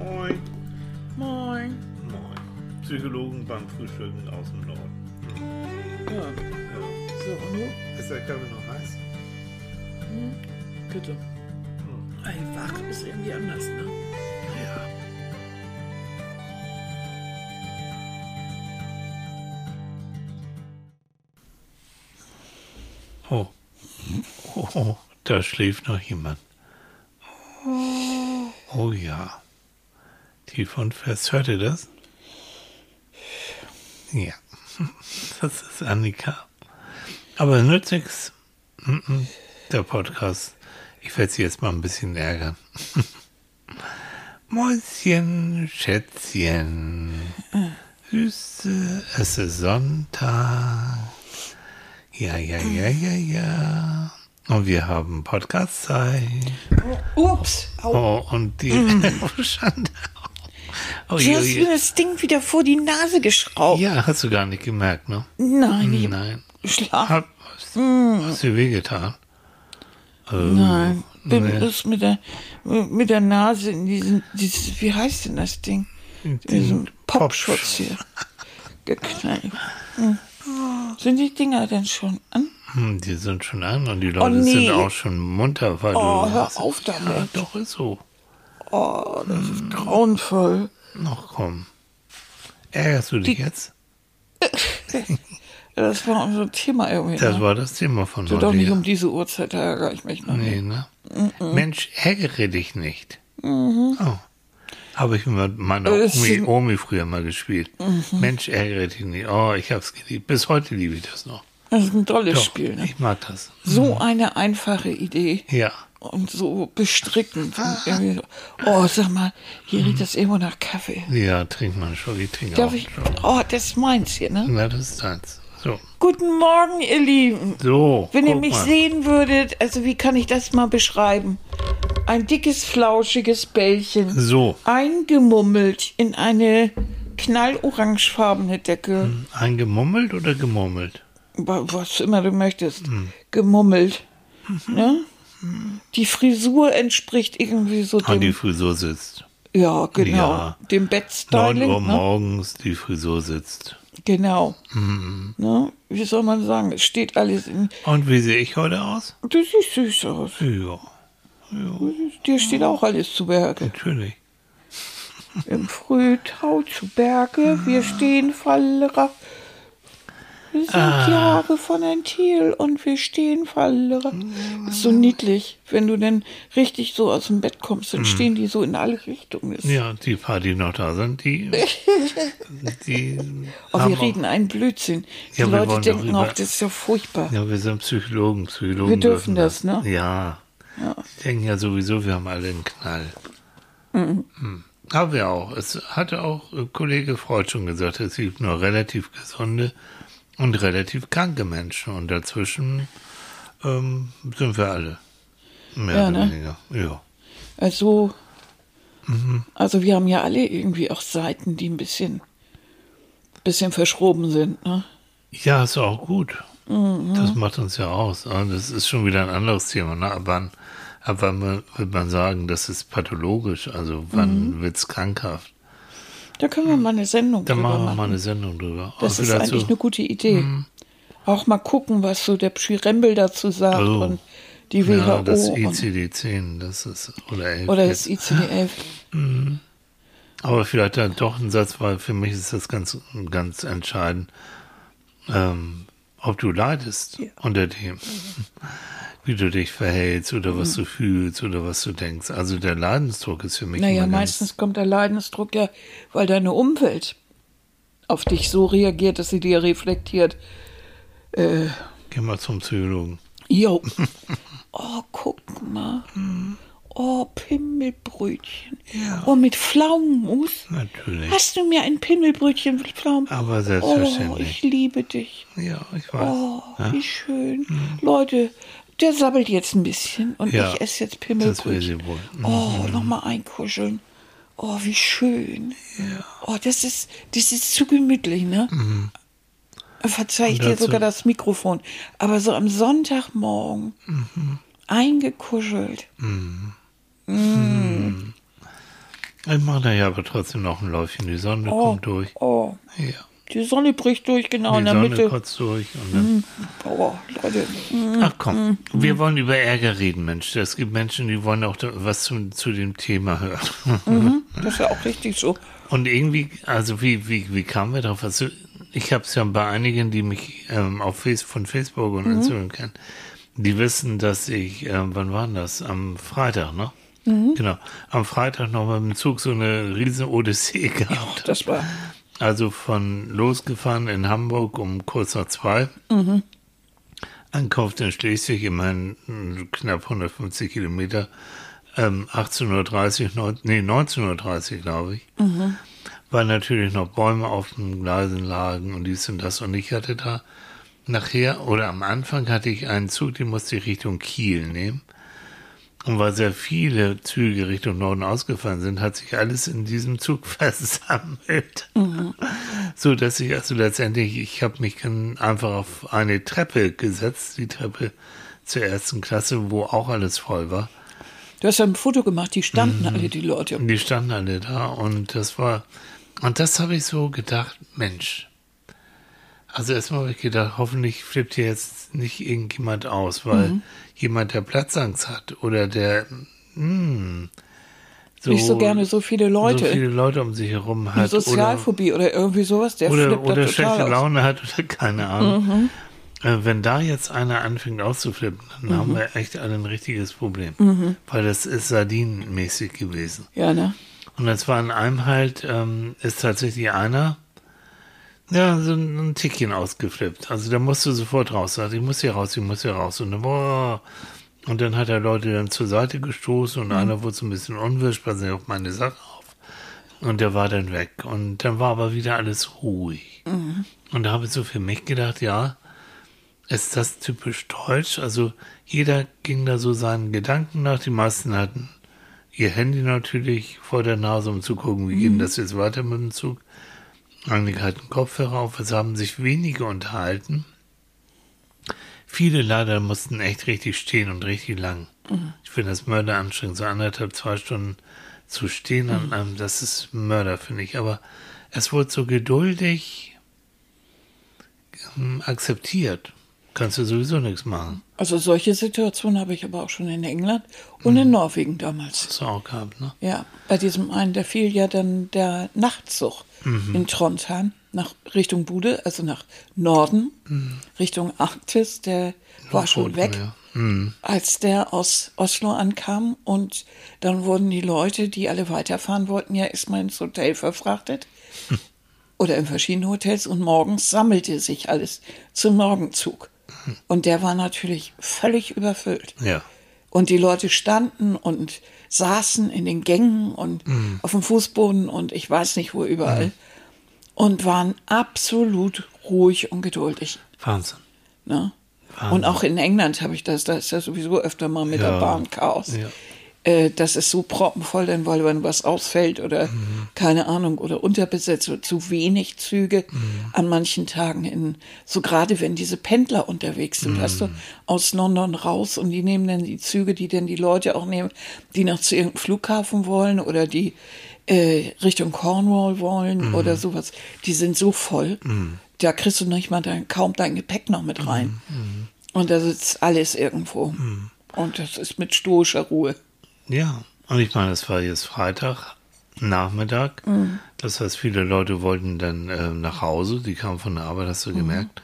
Moin. Moin. Moin. Psychologen beim Frühstücken aus dem Norden. Ja, Ja. so, und du? Ist der Kaffee noch heiß? Bitte. Ey, wach ist irgendwie anders, ne? Ja. Oh. Oh, oh, da schläft noch jemand. Oh ja. Tief und fest. Hört ihr das? Ja. Das ist Annika. Aber nützt nichts. Der Podcast. Ich werde sie jetzt mal ein bisschen ärgern. Mäuschen, Schätzchen, Süße, es ist Sonntag. Ja, ja, ja, ja, ja. Und wir haben Podcast-Zeit. Ups. Au. Oh, und die oh, Schande. Oh, Du hast mir das Ding wieder vor die Nase geschraubt. Ja, hast du gar nicht gemerkt, ne? Nein, Nein. Hat, hast, hast dir wehgetan? Oh, Nein, bin nee. bloß mit der, mit der Nase in diesen, dieses, wie heißt denn das Ding? In diesem Popschutz hier geknallt. Hm. Sind die Dinger denn schon an? Hm, Die sind schon an und die Leute nee. sind auch schon munter, weil Oh, du. hör auf damit. Ja, doch, ist so. Oh, das Hm. ist grauenvoll. Noch komm. Ärgerst du dich Die- jetzt? Das war unser Thema irgendwie. Das ne? war das Thema von so heute. doch nicht ja. um diese Uhrzeit, ärgere ich mich noch. Nee, ne? Mensch, ärgere dich nicht. Mhm. Oh. Habe ich mit meiner Omi, Omi früher mal gespielt. Mhm. Mensch, ärgere dich nicht. Oh, ich hab's geliebt. Bis heute liebe ich das noch. Das ist ein tolles Doch, Spiel. Ne? ich mag das. So eine einfache Idee. Ja. Und so so. Oh, sag mal, hier riecht das irgendwo nach Kaffee. Ja, trink mal einen Schluck. Ich trinke Darf auch ich? Oh, das ist meins hier, ne? Na, das ist deins. So. Guten Morgen, ihr Lieben. So. Wenn ihr mich mal. sehen würdet, also wie kann ich das mal beschreiben? Ein dickes, flauschiges Bällchen. So. Eingemummelt in eine knallorangefarbene Decke. Eingemummelt oder gemurmelt? Wa- Was immer du möchtest. Hm. Gemummelt. Ne? Die Frisur entspricht irgendwie so Und Ah, die dem, Frisur sitzt. ja, genau, Ja. dem 9 Bettstyling. Uhr Ne? morgens, die Frisur sitzt. Genau. Mhm. Ne? Wie soll man sagen? Es steht alles in. Und wie sehe ich heute aus? Du siehst süß aus. Ja, Dir steht auch alles zu Berge. natürlich. Im Frühtau zu Berge, wir stehen Fallerer. Wir sind Jahre von ein Thiel und wir stehen Fallerer. Ist so niedlich, wenn du denn richtig so aus dem Bett kommst, dann stehen die so in alle Richtungen. Das- Ja, die paar, die noch da sind, die, die Oh, wir reden einen Blödsinn. Die Ja, Leute denken auch, das ist ja furchtbar. Ja, wir sind Psychologen. Psychologen Wir dürfen das, ne? Ja. Die denken ja sowieso, wir haben alle einen Knall. Mhm. Haben wir auch. Es hatte auch äh, Kollege Freud schon gesagt, es gibt nur relativ gesunde und relativ kranke Menschen. Und dazwischen ähm, sind wir alle. Mehr Ja, oder ne? weniger. Ja. Also, Mhm. also wir haben ja alle irgendwie auch Seiten, die ein bisschen, bisschen verschroben sind. Ne? Ja, ist auch gut. Mhm. Das macht uns ja aus. Aber Das ist schon wieder ein anderes Thema. Ne? Ab wann, ab wann wird man sagen, das ist pathologisch? Also wann Mhm. wird's krankhaft? Da können wir mal eine Sendung Da drüber machen wir machen. mal eine Sendung drüber. Das Und ist vielleicht eigentlich eine gute Idee. Auch mal gucken, was so der Pschirembel dazu sagt Oh. und die WHO ja, das und, ICD-10, das ist, oder 11 oder das ICD-11. Aber vielleicht dann doch ein Satz, weil für mich ist das ganz, ganz entscheidend, ähm, ob du leidest Ja. unter dem, wie du dich verhältst oder Mhm. was du fühlst oder was du denkst. Also der Leidensdruck ist für mich Naja, meistens kommt der Leidensdruck ja, weil deine Umwelt auf dich so reagiert, dass sie dir reflektiert. Äh, geh mal zum Psychologen. jo. Oh, guck mal. Oh, Pimmelbrötchen. Ja. Oh, mit Pflaumenmus. Natürlich. Hast du mir ein Pimmelbrötchen mit Pflaumen? Aber Oh, ich selbstverständlich. liebe dich. ja, ich weiß. Oh, ja? wie schön. Leute, der sabbelt jetzt ein bisschen und Ja, ich esse jetzt Pimmelbrötchen. Mhm. Oh, nochmal einkuscheln. Oh, wie schön. Oh, das ist, das ist zu gemütlich, ne? Verzeih ich dir sogar das Mikrofon. Aber so am Sonntagmorgen eingekuschelt. Ich mache da ja aber trotzdem noch ein Läufchen. Die Sonne Oh, kommt durch. oh, Ja. die Sonne bricht durch, genau in Die der Sonne Mitte. kurz durch. Und dann, Oh, Leute. Ach komm, wir wollen über Ärger reden, Mensch. Es gibt Menschen, die wollen auch was zu, zu dem Thema hören. Das ist ja auch richtig so. Und irgendwie, also wie, wie, wie kamen wir drauf? Also ich habe es ja bei einigen, die mich ähm, auf Face, von Facebook und Instagram kennen, die wissen, dass ich, ähm, wann war denn das? Am Freitag, ne? Genau. Am Freitag noch mit dem Zug so eine riesen Odyssee gehabt. Das war. Also von losgefahren in Hamburg um kurz nach zwei. Ankunft in Schleswig, immerhin mm, knapp 150 Kilometer. Ähm, 18.30 Uhr, nee, 19.30 Uhr, glaube ich. Weil natürlich noch Bäume auf den Gleisen lagen und dies und das. Und ich hatte da nachher, oder am Anfang hatte ich einen Zug, den musste ich Richtung Kiel nehmen. Und weil sehr viele Züge Richtung Norden ausgefallen sind, hat sich alles in diesem Zug versammelt. So dass ich also letztendlich, ich habe mich einfach auf eine Treppe gesetzt, die Treppe zur ersten Klasse, wo auch alles voll war. Du hast ja ein Foto gemacht, die standen Mhm. alle, die Leute. Die standen alle da und das war, und das habe ich so gedacht, Mensch. Also erstmal habe ich gedacht, hoffentlich flippt hier jetzt nicht irgendjemand aus, weil Mhm. jemand, der Platzangst hat oder der hm, so, Nicht so gerne so viele Leute. so viele Leute um sich herum Eine hat oder, Sozialphobie oder, irgendwie sowas, der oder, oder total schlechte aus. Mhm. Laune hat oder keine Ahnung. Äh, wenn da jetzt einer anfängt auszuflippen, dann haben wir echt alle ein richtiges Problem. Mhm. Weil das ist sardinenmäßig gewesen. Ja, ne? Und das war in einem halt, ähm, ist tatsächlich einer, ja, so ein, ein Tickchen ausgeflippt. Also da musst du sofort raus. Sagt, ich muss hier raus, ich muss hier raus. Und dann, boah. Und dann hat er Leute dann zur Seite gestoßen und einer wurde so ein bisschen unwirsch, passen Sie auf meine Sache auf. Und der war dann weg. Und dann war aber wieder alles ruhig. Und da habe ich so für mich gedacht, ja, ist das typisch deutsch? Also jeder ging da so seinen Gedanken nach. Die meisten hatten ihr Handy natürlich vor der Nase, um zu gucken, wie geht denn das jetzt weiter mit dem Zug. Einige hatten Kopfhörer auf, es haben sich wenige unterhalten. Viele leider mussten echt richtig stehen und richtig lang. Ich finde das Mörder anstrengend, so anderthalb, zwei Stunden zu stehen an einem, das ist Mörder, finde ich. Aber es wurde so geduldig ähm, akzeptiert. Kannst du sowieso nichts machen. Also solche Situationen habe ich aber auch schon in England und in Norwegen damals. Das auch gehabt, ne? Ja, bei diesem einen, da fiel ja dann der Nachtzug in Trondheim nach Richtung Bude, also nach Norden, Richtung Arktis, der war schon weg. Ja. Mhm. als der aus Oslo ankam und dann wurden die Leute, die alle weiterfahren wollten, ja erstmal ins Hotel verfrachtet oder in verschiedene Hotels und morgens sammelte sich alles zum Morgenzug. Und der war natürlich völlig überfüllt. Ja. Und die Leute standen und saßen in den Gängen und auf dem Fußboden und ich weiß nicht wo überall und waren absolut ruhig und geduldig. Wahnsinn. Ne? Wahnsinn. Und auch in England habe ich das, da ist ja sowieso öfter mal mit Ja. der Bahn Chaos. Ja. Äh, das ist so proppenvoll, denn weil wenn was ausfällt oder Mhm. keine Ahnung oder unterbesetzt oder zu wenig Züge Mhm. an manchen Tagen in, so gerade wenn diese Pendler unterwegs sind, Mhm. weißt du, aus London raus und die nehmen dann die Züge, die dann die Leute auch nehmen, die noch zu irgendeinem Flughafen wollen oder die äh, Richtung Cornwall wollen Mhm. oder sowas, die sind so voll, da kriegst du nicht mal dein, kaum dein Gepäck noch mit rein. Mhm. Und da sitzt alles irgendwo. Und das ist mit stoischer Ruhe. Ja, und ich meine, es war jetzt Freitag, Nachmittag. Das heißt, viele Leute wollten dann äh, nach Hause. Die kamen von der Arbeit, hast du gemerkt.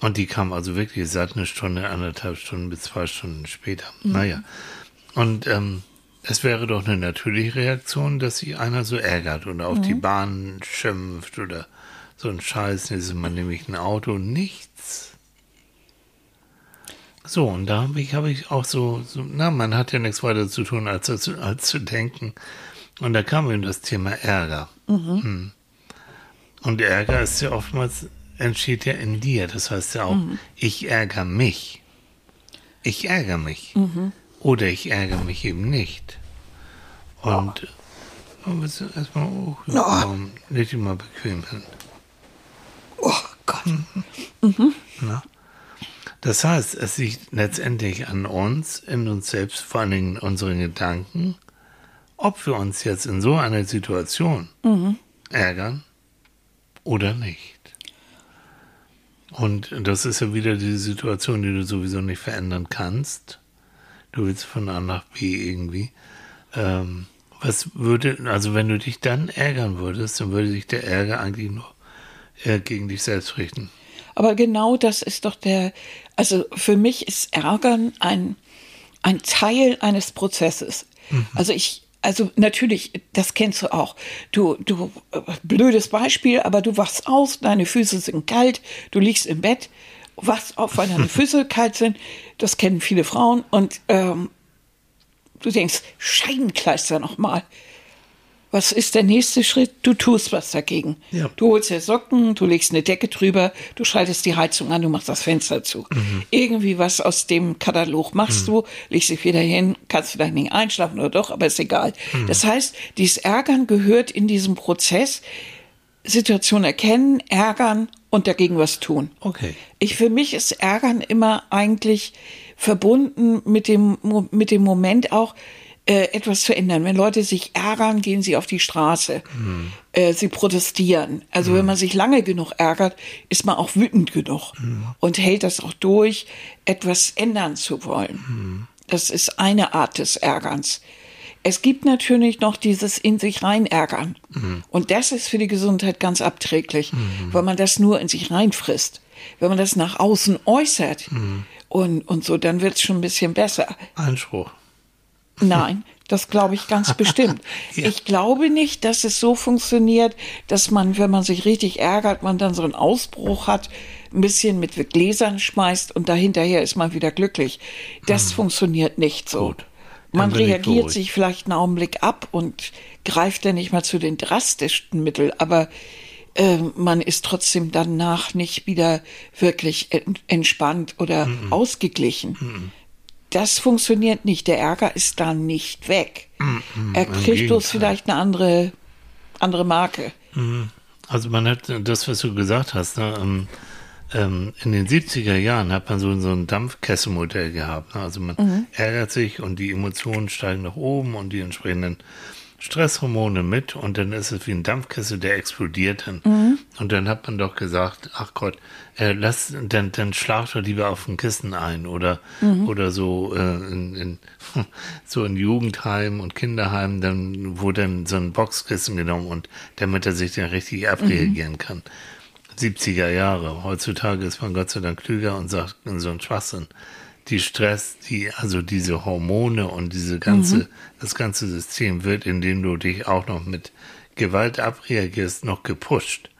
Und die kamen also wirklich seit eine Stunde, anderthalb Stunden bis zwei Stunden später. Naja. Und ähm, es wäre doch eine natürliche Reaktion, dass sich einer so ärgert oder auf die Bahn schimpft oder so ein Scheiß, jetzt ist man nämlich ein Auto, nichts. So, und da habe ich, hab ich auch so, so, na, man hat ja nichts weiter zu tun, als, als, als zu denken. Und da kam eben das Thema Ärger. Hm. Und Ärger ist ja oftmals, entsteht ja in dir. Das heißt ja auch, ich ärgere mich. Ich ärgere mich. Oder ich ärgere mich eben nicht. Und oh, willst du erstmal hoch? Ja. Leg dich mal bequem hin. Oh Gott. Na? Das heißt, es liegt letztendlich an uns, in uns selbst, vor allen Dingen in unseren Gedanken ob wir uns jetzt in so einer Situation ärgern oder nicht. Und das ist ja wieder die Situation, die du sowieso nicht verändern kannst. Du willst von A nach B irgendwie. Ähm, was würde, also wenn du dich dann ärgern würdest, dann würde sich der Ärger eigentlich nur äh, gegen dich selbst richten. Aber genau das ist doch der, also für mich ist Ärgern ein, ein Teil eines Prozesses. Also ich, also natürlich, das kennst du auch. Du, du, blödes Beispiel, aber du wachst aus, deine Füße sind kalt, du liegst im Bett, wachst auf, weil deine Füße kalt sind. Das kennen viele Frauen und ähm, du denkst, Scheibenkleister nochmal. Was ist der nächste Schritt? Du tust was dagegen. Ja. Du holst dir Socken, du legst eine Decke drüber, du schaltest die Heizung an, du machst das Fenster zu. Irgendwie was aus dem Katalog machst du, legst dich wieder hin, kannst vielleicht nicht einschlafen oder doch, aber ist egal. Das heißt, dieses Ärgern gehört in diesem Prozess, Situation erkennen, ärgern und dagegen was tun. Okay. Ich, für mich ist Ärgern immer eigentlich verbunden mit dem, mit dem Moment auch, äh, etwas zu ändern. Wenn Leute sich ärgern, gehen sie auf die Straße. Äh, sie protestieren. Also wenn man sich lange genug ärgert, ist man auch wütend genug und hält das auch durch, etwas ändern zu wollen. Das ist eine Art des Ärgerns. Es gibt natürlich noch dieses in sich rein ärgern. Und das ist für die Gesundheit ganz abträglich, weil man das nur in sich reinfrisst. Wenn man das nach außen äußert und, und so, dann wird es schon ein bisschen besser. Einspruch. Nein, das glaube ich ganz bestimmt. Ja. Ich glaube nicht, dass es so funktioniert, dass man, wenn man sich richtig ärgert, man dann so einen Ausbruch hat, ein bisschen mit Gläsern schmeißt und dahinterher ist man wieder glücklich. Das funktioniert nicht so. Hm. Gut. Man reagiert sich vielleicht einen Augenblick ab und greift dann nicht mal zu den drastischsten Mitteln, aber äh, man ist trotzdem danach nicht wieder wirklich en- entspannt oder Mhm. ausgeglichen. Das funktioniert nicht. Der Ärger ist dann nicht weg. er Mhm. im kriegt bloß vielleicht eine andere, andere Marke. Also man hat das, was du gesagt hast, ne, ähm, ähm, in den 70er Jahren hat man so, so ein Dampfkesselmodell gehabt. Ne? Also man ärgert sich und die Emotionen steigen nach oben und die entsprechenden Stresshormone mit und dann ist es wie ein Dampfkessel, der explodiert dann. Und dann hat man doch gesagt, ach Gott, äh, lass, dann, dann schlag doch lieber auf ein Kissen ein oder, oder so, äh, in, in, so in Jugendheimen und Kinderheimen, dann, wo dann so ein Boxkissen genommen und damit er sich dann richtig abreagieren kann. 70er Jahre. Heutzutage ist man Gott sei Dank klüger und sagt so ein Schwachsinn. Die Stress, die, also diese Hormone und diese ganze, das ganze System wird, indem du dich auch noch mit Gewalt abreagierst, noch gepusht.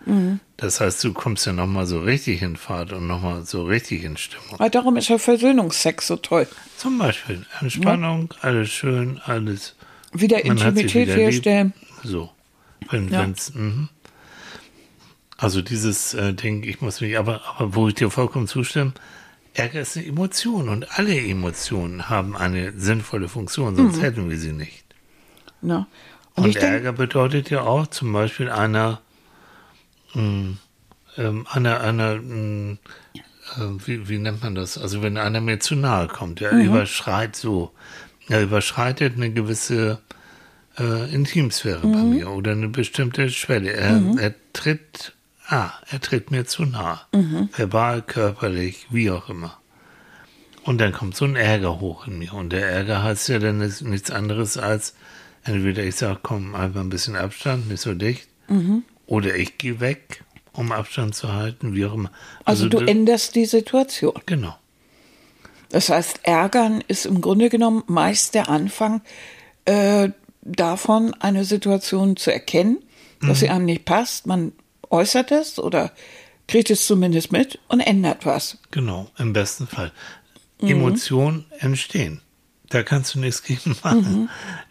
Das heißt, du kommst ja nochmal so richtig in Fahrt und nochmal so richtig in Stimmung. Aber darum ist ja Versöhnungsex so toll. Zum Beispiel Entspannung, alles schön, alles. Wieder Man Intimität wieder lieb. herstellen. So. Wenn, Ja. wenn's, mhm. Also dieses äh, Ding, ich muss mich, aber, aber wo ich dir vollkommen zustimme, Ärger ist eine Emotion und alle Emotionen haben eine sinnvolle Funktion, sonst hätten wir sie nicht. Ne? Und, Und, Ärger bedeutet ja auch zum Beispiel einer, mh, ähm, einer, einer, mh, äh, wie, wie nennt man das? Also wenn einer mir zu nahe kommt, er überschreit so, er überschreitet eine gewisse äh, Intimsphäre bei mir oder eine bestimmte Schwelle. Er, er tritt, ah, er tritt mir zu nahe. Verbal, körperlich, wie auch immer. Und dann kommt so ein Ärger hoch in mir. Und der Ärger heißt ja dann nichts anderes als, entweder ich sage, komm, einfach ein bisschen Abstand, nicht so dicht. Oder ich gehe weg, um Abstand zu halten, wie auch immer. also du das- änderst die Situation. Genau. Das heißt, ärgern ist im Grunde genommen meist der Anfang äh, davon, eine Situation zu erkennen, dass sie einem nicht passt. Man äußert es oder kriegt es zumindest mit und ändert was. Genau, im besten Fall. Emotionen entstehen. Da kannst du nichts gegen machen.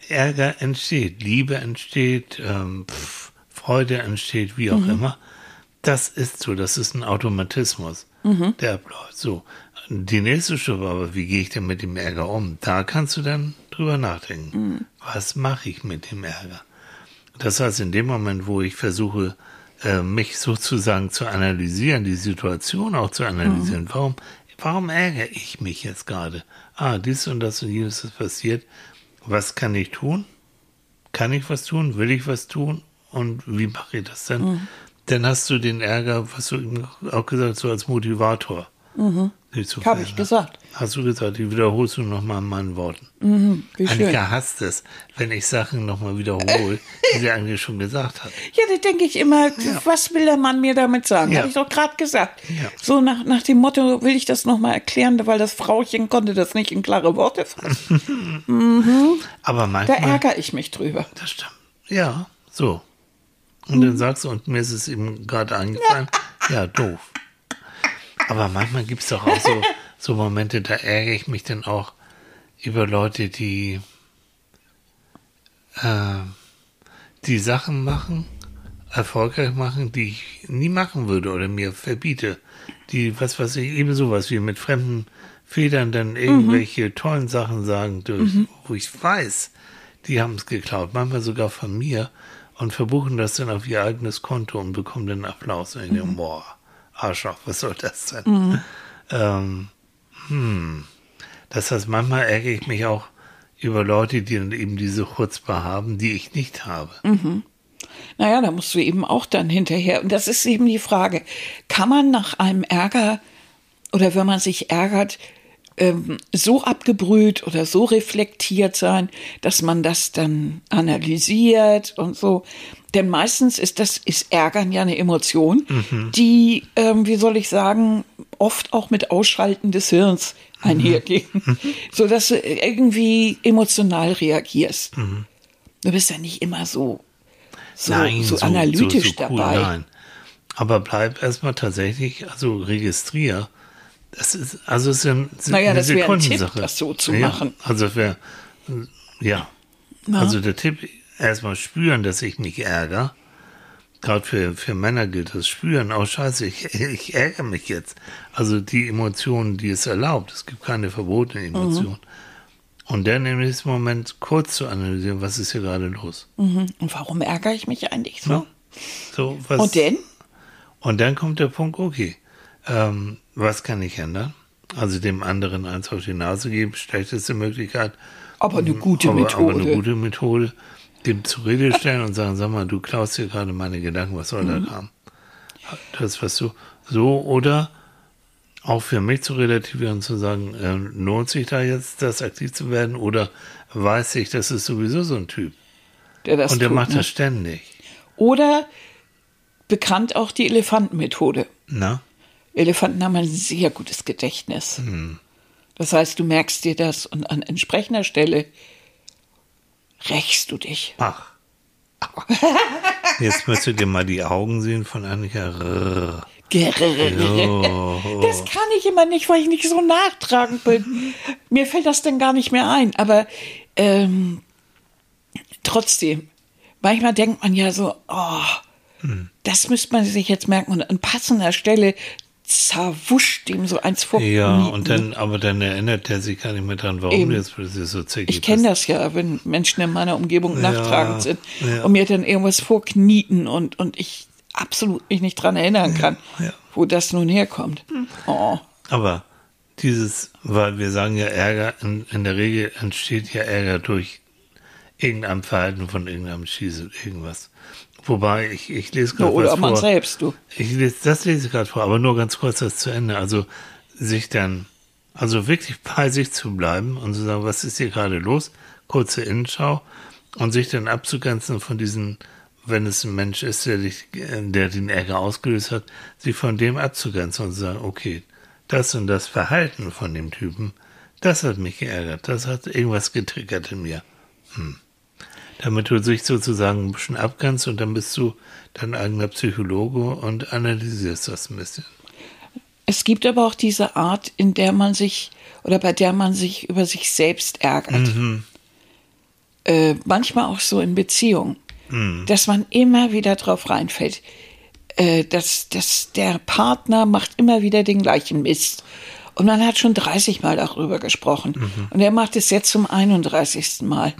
Ärger entsteht, Liebe entsteht, ähm, pf, Freude entsteht, wie auch immer. Das ist so, das ist ein Automatismus, der abläuft. So, die nächste Stufe aber, wie gehe ich denn mit dem Ärger um? Da kannst du dann drüber nachdenken. Was mache ich mit dem Ärger? Das heißt, in dem Moment, wo ich versuche, äh, mich sozusagen zu analysieren, die Situation auch zu analysieren, warum, warum ärgere ich mich jetzt gerade? Ah, dies und das und jenes ist passiert. Was kann ich tun? kann ich was tun, will ich was tun und wie mache ich das denn? Mhm. Dann hast du den Ärger, was du eben auch gesagt hast, so als Motivator. Mhm. Habe ich gesagt. Hast du gesagt, die wiederholst du nochmal in meinen Worten. Mhm, Annika schön. hasst es, wenn ich Sachen nochmal wiederhole, die sie eigentlich schon gesagt hat. Ja, da denke ich immer, ja. was will der Mann mir damit sagen? Ja. Habe ich doch gerade gesagt. Ja. So nach, nach dem Motto, will ich das nochmal erklären, weil das Frauchen konnte das nicht in klare Worte fassen. mhm. Aber manchmal... Da ärgere ich mich drüber. Das stimmt. Ja, so. Und mhm. dann sagst du, und mir ist es eben gerade eingefallen, ja, doof. Aber manchmal gibt es doch auch so, so Momente, da ärgere ich mich dann auch über Leute, die, äh, die Sachen machen, erfolgreich machen, die ich nie machen würde oder mir verbiete. Die, was weiß ich, eben sowas wie mit fremden Federn dann irgendwelche mhm. tollen Sachen sagen, durch, mhm. wo ich weiß, die haben es geklaut, manchmal sogar von mir und verbuchen das dann auf ihr eigenes Konto und bekommen dann Applaus. Und ich denke, mhm. boah, Arschloch, was soll das denn? Mhm. Ähm, hm. Das heißt, manchmal ärgere ich mich auch über Leute, die dann eben diese Chutzpe haben, die ich nicht habe. Mhm. Naja, da musst du eben auch dann hinterher. Und das ist eben die Frage, kann man nach einem Ärger oder wenn man sich ärgert, ähm, so abgebrüht oder so reflektiert sein, dass man das dann analysiert und so. Denn meistens ist das, ist Ärgern ja eine Emotion, mhm. die, ähm, wie soll ich sagen, oft auch mit Ausschalten des Hirns einhergehen, mhm. so dass du irgendwie emotional reagierst. Mhm. Du bist ja nicht immer so, so, nein, so, so analytisch so, cool, dabei. Nein. Aber bleib erstmal tatsächlich, also registrier. Das ist, also es ist eine, naja, eine das wäre ein Tipp, das so zu ja, machen. Also wäre, ja. Na? Also der Tipp erstmal spüren, dass ich mich ärgere. Gerade für, für Männer gilt das Spüren. Oh, scheiße, ich, ich ärgere mich jetzt. Also die Emotionen, die es erlaubt. Es gibt keine verbotene Emotion. Mhm. Und dann im nächsten Moment kurz zu analysieren, was ist hier gerade los. Mhm. Und warum ärgere ich mich eigentlich so? Ja. so was, und dann? Und dann kommt der Punkt, okay, ähm, was kann ich ändern? Also dem anderen eins auf die Nase geben, schlechteste Möglichkeit. Aber eine gute aber, Methode. Aber eine gute Methode dem zur Rede stellen und sagen, sag mal, du klaust hier gerade meine Gedanken, was soll mhm. da haben? Das, was du so, oder auch für mich zu relativieren zu sagen, äh, lohnt sich da jetzt, das aktiv zu werden, oder weiß ich, das ist sowieso so ein Typ. Der das und der tut, macht ne? das ständig. Oder bekannt auch die Elefantenmethode. Na? Elefanten haben ein sehr gutes Gedächtnis. Hm. Das heißt, du merkst dir das und an entsprechender Stelle rächst du dich. Ach. Jetzt müsst ihr dir mal die Augen sehen von Annika. Das kann ich immer nicht, weil ich nicht so nachtragend bin. Mir fällt das dann gar nicht mehr ein. Aber ähm, trotzdem, manchmal denkt man ja so, oh, hm. das müsste man sich jetzt merken. Und an passender Stelle zerwuscht ihm so eins vor. Ja, und dann, aber dann erinnert er sich gar nicht mehr dran, warum Eben. jetzt plötzlich so zickig Ich kenne das ja, wenn Menschen in meiner Umgebung ja, nachtragend sind ja. und mir dann irgendwas vorknieten und, und ich absolut mich nicht dran erinnern kann, ja, wo das nun herkommt. Oh. Aber dieses, weil wir sagen ja Ärger, in, in der Regel entsteht ja Ärger durch irgendein Verhalten von irgendeinem Schieße, irgendwas. Wobei, ich, ich lese gerade ja, Oder man vor. selbst, du. Ich lese, das lese ich gerade vor, aber nur ganz kurz das zu Ende. Also sich dann, also wirklich bei sich zu bleiben und zu sagen, was ist hier gerade los? Kurze Innenschau und sich dann abzugrenzen von diesen, wenn es ein Mensch ist, der, dich, der den Ärger ausgelöst hat, sich von dem abzugrenzen und zu sagen, okay, das und das Verhalten von dem Typen, das hat mich geärgert, das hat irgendwas getriggert in mir. Hm damit du dich sozusagen ein bisschen abgrenzt und dann bist du dein eigener Psychologe und analysierst das ein bisschen. Es gibt aber auch diese Art, in der man sich oder bei der man sich über sich selbst ärgert. Mhm. Äh, manchmal auch so in Beziehungen, mhm. dass man immer wieder drauf reinfällt. Äh, dass, dass der Partner macht immer wieder den gleichen Mist. Und man hat schon 30 Mal darüber gesprochen. Mhm. Und er macht es jetzt zum 31. Mal.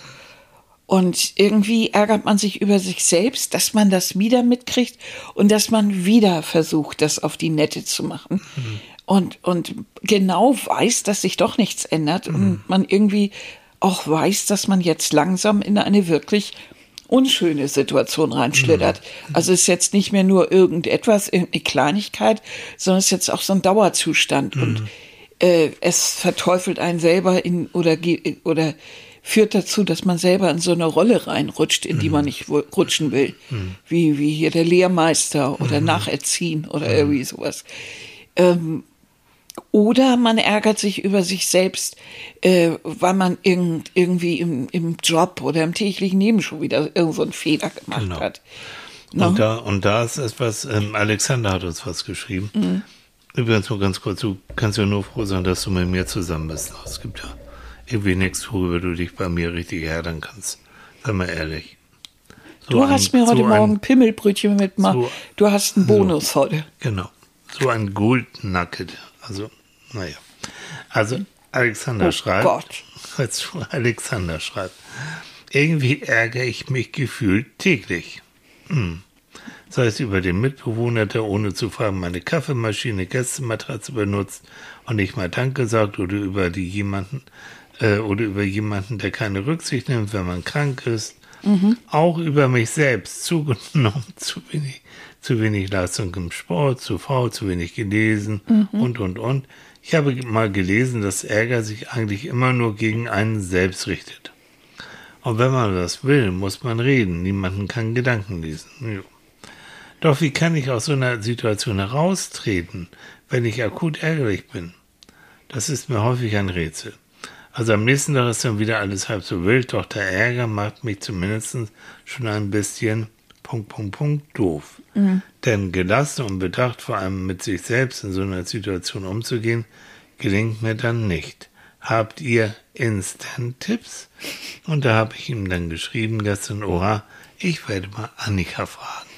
Und irgendwie ärgert man sich über sich selbst, dass man das wieder mitkriegt und dass man wieder versucht, das auf die Nette zu machen. Mhm. Und, und genau weiß, dass sich doch nichts ändert mhm. und man irgendwie auch weiß, dass man jetzt langsam in eine wirklich unschöne Situation reinschlittert. Mhm. Also es ist jetzt nicht mehr nur irgendetwas, irgendeine Kleinigkeit, sondern es ist jetzt auch so ein Dauerzustand mhm. und äh, es verteufelt einen selber in oder oder führt dazu, dass man selber in so eine Rolle reinrutscht, in die mhm. man nicht rutschen will. Mhm. Wie, wie hier der Lehrmeister oder mhm. Nacherziehen oder mhm. irgendwie sowas. Ähm, oder man ärgert sich über sich selbst, äh, weil man irgend, irgendwie im, im Job oder im täglichen Leben schon wieder irgendeinen so Fehler gemacht genau. hat. No? Und, da, und da ist etwas, ähm, Alexander hat uns was geschrieben. Mhm. Übrigens nur ganz kurz, du kannst ja nur froh sein, dass du mit mir zusammen bist. Es gibt ja irgendwie nichts, worüber du dich bei mir richtig ärgern kannst. Sei mal ehrlich. So du ein, hast mir heute so Morgen ein, Pimmelbrötchen mitgemacht. So, du hast einen Bonus so, heute. Genau. So ein Goldnugget. Also, naja. Also, Alexander oh schreibt. Gott. Also, Alexander schreibt. Irgendwie ärgere ich mich gefühlt täglich. Hm. Sei es über den Mitbewohner, der ohne zu fragen meine Kaffeemaschine, Gästematratze benutzt und nicht mal Danke sagt, oder über die jemanden, äh, oder über jemanden, der keine Rücksicht nimmt, wenn man krank ist. Mhm. Auch über mich selbst zugenommen, zu wenig, zu wenig Leistung im Sport, zu faul, zu wenig gelesen mhm. und, und, und. Ich habe mal gelesen, dass Ärger sich eigentlich immer nur gegen einen selbst richtet. Und wenn man das will, muss man reden. Niemanden kann Gedanken lesen. Jo. Doch wie kann ich aus so einer Situation heraustreten, wenn ich akut ärgerlich bin? Das ist mir häufig ein Rätsel. Also am nächsten Tag ist dann wieder alles halb so wild, doch der Ärger macht mich zumindest schon ein bisschen Punkt, Punkt, Punkt doof. Mhm. Denn gelassen und bedacht, vor allem mit sich selbst in so einer Situation umzugehen, gelingt mir dann nicht. Habt ihr Instant-Tipps? Und da habe ich ihm dann geschrieben gestern, oha, ich werde mal Annika fragen.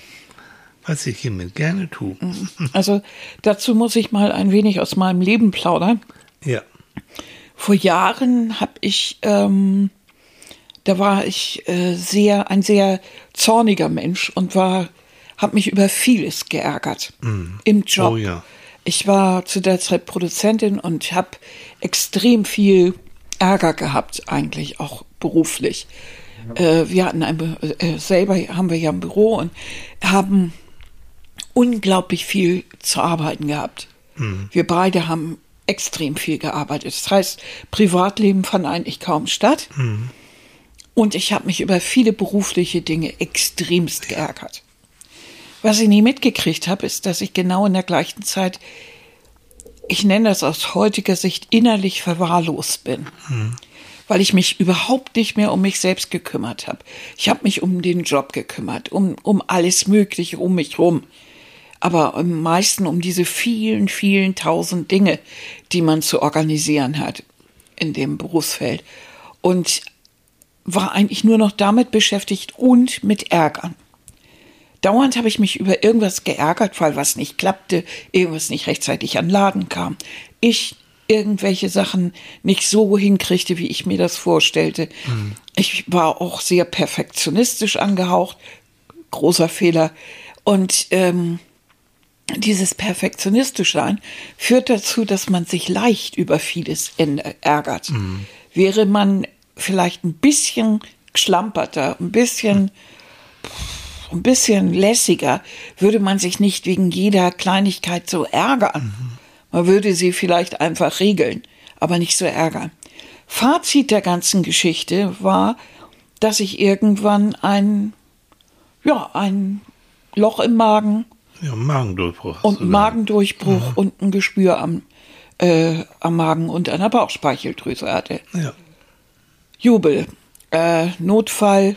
Was ich hiermit gerne tue. Mhm. Also dazu muss ich mal ein wenig aus meinem Leben plaudern. Ja. Vor Jahren habe ich, ähm, da war ich äh, sehr ein sehr zorniger Mensch und war, habe mich über vieles geärgert mm. im Job. Oh, ja. Ich war zu der Zeit Produzentin und habe extrem viel Ärger gehabt, eigentlich auch beruflich. Äh, wir hatten ein, äh, selber haben wir ja ein Büro und haben unglaublich viel zu arbeiten gehabt. Mhm. Wir beide haben extrem viel gearbeitet. Das heißt, Privatleben fand eigentlich kaum statt. Mhm. Und ich habe mich über viele berufliche Dinge extremst geärgert. Was ich nie mitgekriegt habe, ist, dass ich genau in der gleichen Zeit, ich nenne das aus heutiger Sicht, innerlich verwahrlost bin. Mhm. Weil ich mich überhaupt nicht mehr um mich selbst gekümmert habe. Ich habe mich um den Job gekümmert, um, um alles Mögliche um mich rum aber am meisten um diese vielen, vielen tausend Dinge, die man zu organisieren hat in dem Berufsfeld. Und war eigentlich nur noch damit beschäftigt und mit Ärgern. Dauernd habe ich mich über irgendwas geärgert, weil was nicht klappte, irgendwas nicht rechtzeitig an Laden kam. Ich irgendwelche Sachen nicht so hinkriegte, wie ich mir das vorstellte. Mhm. Ich war auch sehr perfektionistisch angehaucht. Großer Fehler. Und ähm, dieses perfektionistisch sein führt dazu, dass man sich leicht über vieles ärgert. Mhm. Wäre man vielleicht ein bisschen schlamperter, ein bisschen, ein bisschen lässiger, würde man sich nicht wegen jeder Kleinigkeit so ärgern. Mhm. Man würde sie vielleicht einfach regeln, aber nicht so ärgern. Fazit der ganzen Geschichte war, dass ich irgendwann ein, ja, ein Loch im Magen ja, Magendurchbruch. Und Magendurchbruch ja. und ein Gespür am, äh, am Magen und an der Bauchspeicheldrüse hatte. Ja. Jubel. Äh, Notfall,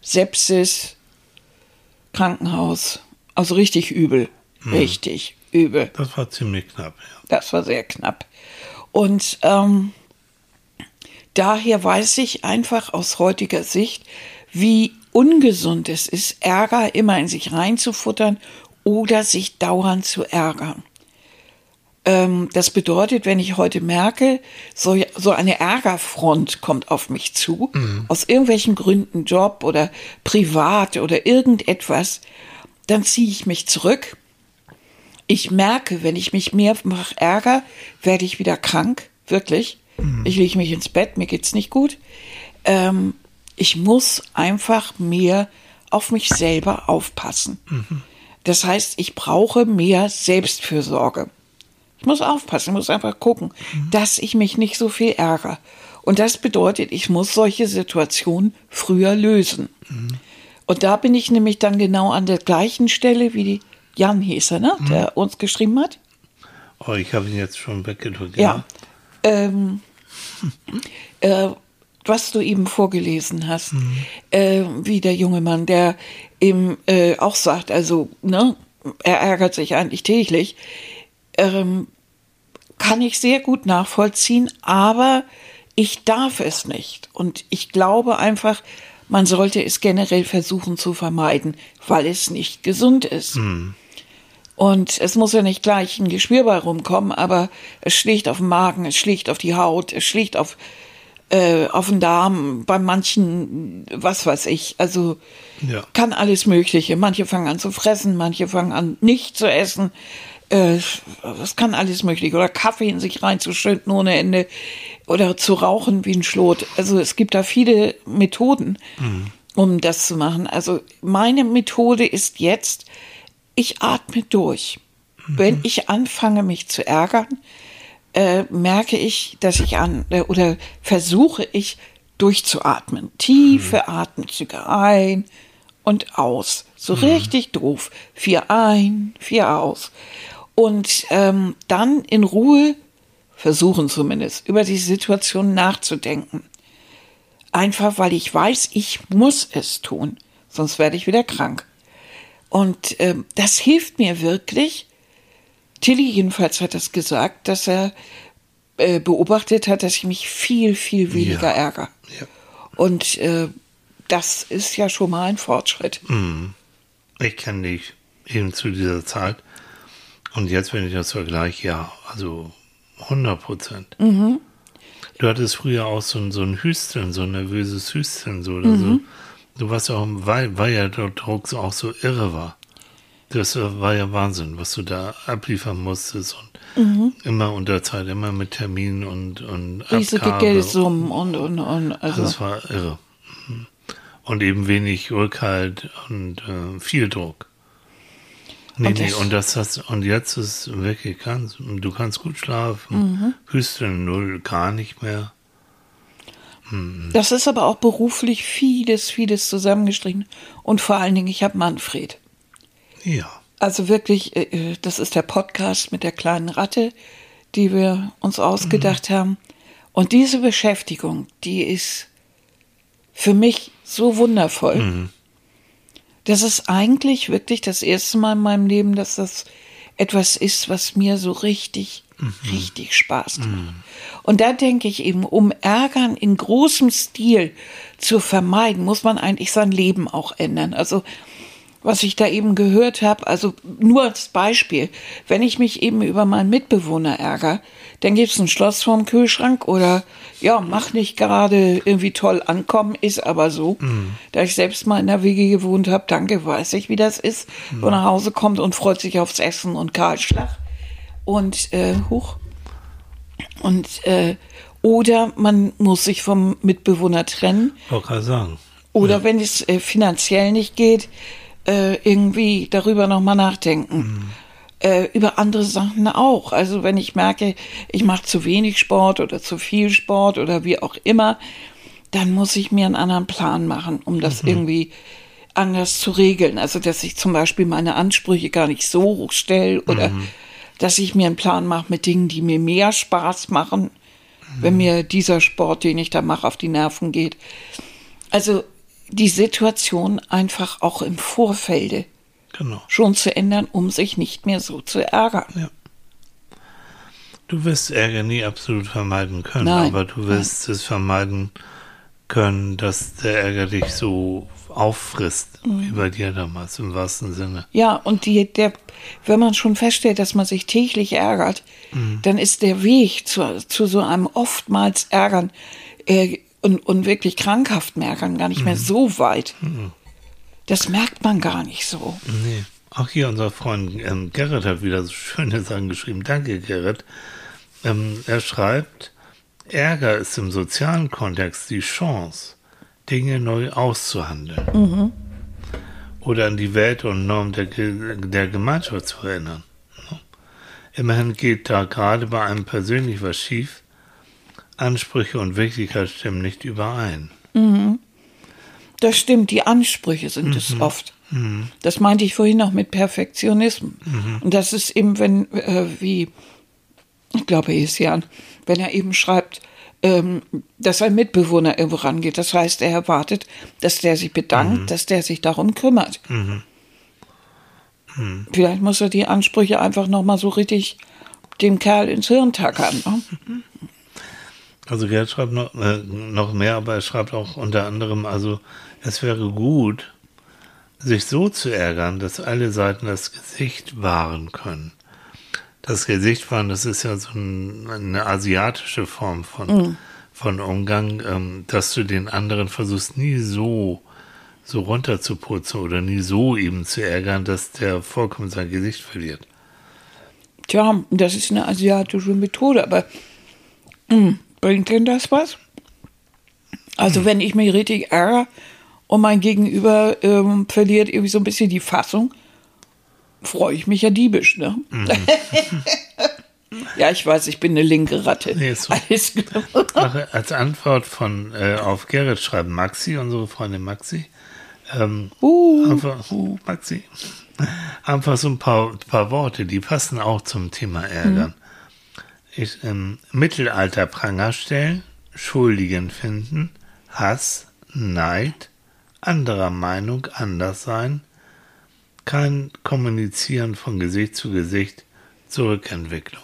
Sepsis, Krankenhaus. Also richtig übel. Mhm. Richtig übel. Das war ziemlich knapp, ja. Das war sehr knapp. Und ähm, daher weiß ich einfach aus heutiger Sicht, wie ungesund es ist, Ärger immer in sich reinzufuttern oder sich dauernd zu ärgern. Ähm, das bedeutet, wenn ich heute merke, so, so eine Ärgerfront kommt auf mich zu, mhm. aus irgendwelchen Gründen, Job oder privat oder irgendetwas, dann ziehe ich mich zurück. Ich merke, wenn ich mich mehrfach ärgere, werde ich wieder krank, wirklich. Mhm. Ich lege mich ins Bett, mir geht's nicht gut. Ähm, ich muss einfach mehr auf mich selber aufpassen. Das heißt, ich brauche mehr Selbstfürsorge. Ich muss aufpassen, ich muss einfach gucken, dass ich mich nicht so viel ärgere. Und das bedeutet, ich muss solche Situationen früher lösen. Und da bin ich nämlich dann genau an der gleichen Stelle, wie die Jan hieß er, ne? der uns geschrieben hat. Oh, ich habe ihn jetzt schon weggedrückt. Ja. Ähm, äh, was du eben vorgelesen hast, äh, wie der junge Mann, der eben äh, auch sagt, also, ne, er ärgert sich eigentlich täglich, ähm, kann ich sehr gut nachvollziehen, aber ich darf es nicht. Und ich glaube einfach, man sollte es generell versuchen zu vermeiden, weil es nicht gesund ist. Und es muss ja nicht gleich ein Geschwür bei rumkommen, aber es schlägt auf den Magen, es schlägt auf die Haut, es schlägt auf, äh, auf den Darm, bei manchen, was weiß ich. Also Ja. kann alles Mögliche. Manche fangen an zu fressen, manche fangen an nicht zu essen. Äh, Es kann alles Mögliche. Oder Kaffee in sich reinzuschütten ohne Ende. Oder zu rauchen wie ein Schlot. Also es gibt da viele Methoden, um das zu machen. Also meine Methode ist jetzt, ich atme durch. Wenn ich anfange, mich zu ärgern, äh, merke ich, dass ich an äh, oder versuche ich durchzuatmen. Tiefe Atemzüge ein und aus. So richtig doof. Vier ein, vier aus. Und ähm, dann in Ruhe versuchen zumindest über die Situation nachzudenken. Einfach weil ich weiß, ich muss es tun, sonst werde ich wieder krank. Und ähm, das hilft mir wirklich. Tilly jedenfalls hat das gesagt, dass er äh, beobachtet hat, dass ich mich viel, viel weniger Ja. ärgere. Ja. Und äh, das ist ja schon mal ein Fortschritt. Ich kenne dich eben zu dieser Zeit. Und jetzt, wenn ich das vergleiche, ja, also 100 Prozent. Du hattest früher auch so ein, so ein Hüsteln, so ein nervöses Hüsteln, so oder so. Du warst auch, weil, weil ja der Druck so auch so irre war. Das war ja Wahnsinn, was du da abliefern musstest und immer unter Zeit, immer mit Terminen und, und Riesige Abgabe. Geldsummen und, und, und also. Das war irre. Mhm. Und eben wenig Rückhalt und äh, viel Druck. Nee, Und nee, und das hast, und jetzt ist wirklich ganz, du kannst gut schlafen, Hüsteln null, gar nicht mehr. Das ist aber auch beruflich vieles, vieles zusammengestrichen. Und vor allen Dingen, ich habe Manfred. Ja. Also wirklich, äh, äh, das ist der Podcast mit der kleinen Ratte, die wir uns ausgedacht haben. Und diese Beschäftigung, die ist für mich so wundervoll. Das ist eigentlich wirklich das erste Mal in meinem Leben, dass das etwas ist, was mir so richtig, richtig Spaß macht. Und da denke ich eben, um Ärgern in großem Stil zu vermeiden, muss man eigentlich sein Leben auch ändern. Also was ich da eben gehört habe, also nur als Beispiel, wenn ich mich eben über meinen Mitbewohner ärgere, dann gibt's ein Schloss vorm Kühlschrank oder ja, mach nicht gerade irgendwie toll ankommen, ist aber so. Da ich selbst mal in der WG gewohnt habe, danke, weiß ich, wie das ist, wo nach Hause kommt und freut sich aufs Essen und Kahlschlag. Und äh, hoch. Und äh, oder man muss sich vom Mitbewohner trennen. Wollte gerade sagen. Oder wenn es äh, finanziell nicht geht, äh, irgendwie darüber nochmal nachdenken. Äh, über andere Sachen auch. Also wenn ich merke, ich mache zu wenig Sport oder zu viel Sport oder wie auch immer, dann muss ich mir einen anderen Plan machen, um das irgendwie anders zu regeln. Also dass ich zum Beispiel meine Ansprüche gar nicht so hoch stelle oder dass ich mir einen Plan mache mit Dingen, die mir mehr Spaß machen, wenn mir dieser Sport, den ich da mache, auf die Nerven geht. Also die Situation einfach auch im Vorfelde Genau. schon zu ändern, um sich nicht mehr so zu ärgern. Ja. Du wirst Ärger nie absolut vermeiden können, Nein, aber du wirst es vermeiden können, dass der Ärger dich so auffrisst, Mhm. wie bei dir damals, im wahrsten Sinne. Ja, und die, der, wenn man schon feststellt, dass man sich täglich ärgert, dann ist der Weg zu, zu so einem oftmals Ärgern äh, und, und wirklich krankhaften Ärgern gar nicht mehr so weit. Das merkt man gar nicht so. Nee. Auch hier unser Freund ähm, Gerrit hat wieder so schöne Sachen geschrieben. Danke, Gerrit. Ähm, er schreibt, Ärger ist im sozialen Kontext die Chance, Dinge neu auszuhandeln. Oder an die Welt und Norm der, der Gemeinschaft zu erinnern. ne? Immerhin geht da gerade bei einem persönlich was schief. Ansprüche und Wirklichkeit stimmen nicht überein. Das stimmt, die Ansprüche sind es oft. Das meinte ich vorhin auch mit Perfektionismus. Und das ist eben, wenn, äh, wie, ich glaube, Esian, wenn er eben schreibt, ähm, dass ein Mitbewohner irgendwo rangeht. Das heißt, er erwartet, dass der sich bedankt, dass der sich darum kümmert. Vielleicht muss er die Ansprüche einfach nochmal so richtig dem Kerl ins Hirn tackern. Ne? Also Gerd schreibt noch, äh, noch mehr, aber er schreibt auch unter anderem, also es wäre gut, sich so zu ärgern, dass alle Seiten das Gesicht wahren können. Das Gesicht wahren, das ist ja so ein, eine asiatische Form von, von Umgang, ähm, dass du den anderen versuchst nie so so runterzuputzen oder nie so eben zu ärgern, dass der vollkommen sein Gesicht verliert. Tja, das ist eine asiatische Methode, aber mh, bringt denn das was? Also wenn ich mich richtig ärgere und mein Gegenüber ähm, verliert irgendwie so ein bisschen die Fassung, freue ich mich ja diebisch, ne? ja, ich weiß, ich bin eine linke Ratte. Nee, so. Alles als Antwort von äh, auf Gerrit schreibt Maxi, unsere Freundin Maxi. Ähm, Uh, einfach, uh, Maxi. Einfach so ein paar, paar Worte, die passen auch zum Thema Ärgern. Ich, ähm, Mittelalter Pranger stellen, Schuldigen finden, Hass, Neid, anderer Meinung anders sein, kein Kommunizieren von Gesicht zu Gesicht, Zurückentwicklung.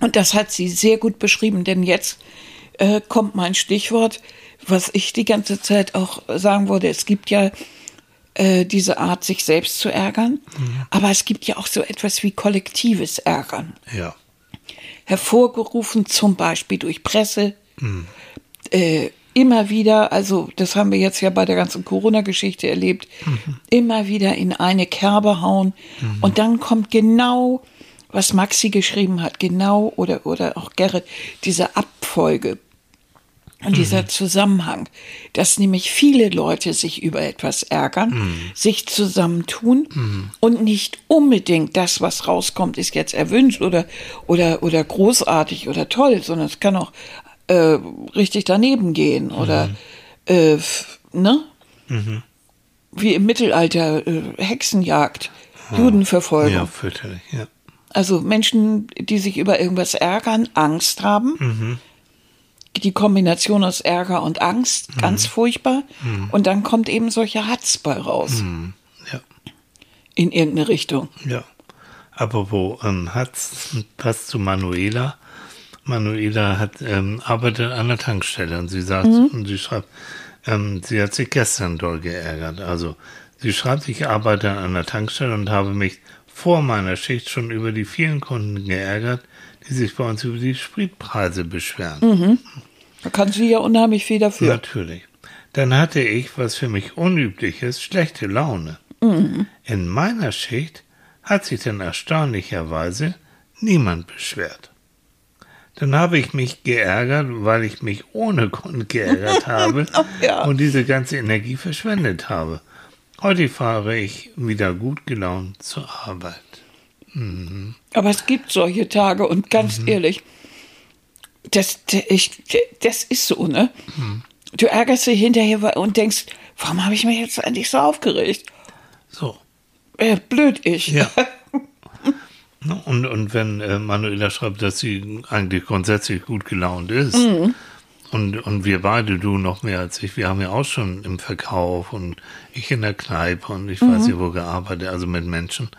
Und das hat sie sehr gut beschrieben, denn jetzt äh, kommt mein Stichwort, was ich die ganze Zeit auch sagen wollte. Es gibt ja äh, diese Art, sich selbst zu ärgern, aber es gibt ja auch so etwas wie kollektives Ärgern. Ja. Hervorgerufen zum Beispiel durch Presse, äh, immer wieder, also das haben wir jetzt ja bei der ganzen Corona-Geschichte erlebt, immer wieder in eine Kerbe hauen. Und dann kommt genau, was Maxi geschrieben hat, genau oder, oder auch Gerrit, diese Abfolge und dieser Zusammenhang, dass nämlich viele Leute sich über etwas ärgern, sich zusammentun und nicht unbedingt das, was rauskommt, ist jetzt erwünscht oder, oder, oder großartig oder toll, sondern es kann auch äh, richtig daneben gehen oder äh, f- ne? Wie im Mittelalter äh, Hexenjagd, Judenverfolgung. Ja, fürchterlich, ja. Also Menschen, die sich über irgendwas ärgern, Angst haben. Die Kombination aus Ärger und Angst, ganz furchtbar. Und dann kommt eben solcher Hatz bei raus. Ja. In irgendeine Richtung. Ja. Apropos ähm, Hatz, passt zu Manuela. Manuela hat ähm, arbeitet an der Tankstelle und sie sagt und sie schreibt, ähm, sie hat sich gestern doll geärgert. Also sie schreibt, ich arbeite an einer Tankstelle und habe mich vor meiner Schicht schon über die vielen Kunden geärgert, die sich bei uns über die Spritpreise beschweren. Da kann sie ja unheimlich viel dafür. Natürlich. Dann hatte ich, was für mich unüblich ist, schlechte Laune. In meiner Schicht hat sich dann erstaunlicherweise niemand beschwert. Dann habe ich mich geärgert, weil ich mich ohne Grund geärgert habe ja. und diese ganze Energie verschwendet habe. Heute fahre ich wieder gut gelaunt zur Arbeit. Aber es gibt solche Tage und ganz ehrlich, das, ich, das ist so, ne? Du ärgerst dich hinterher und denkst, warum habe ich mich jetzt eigentlich so aufgeregt? So. Äh, blöd ich. Ja. Ne, Und, und wenn äh, Manuela schreibt, dass sie eigentlich grundsätzlich gut gelaunt ist, und, und wir beide, du noch mehr als ich, wir haben ja auch schon im Verkauf und ich in der Kneipe und ich weiß nicht wo gearbeitet, also mit Menschen.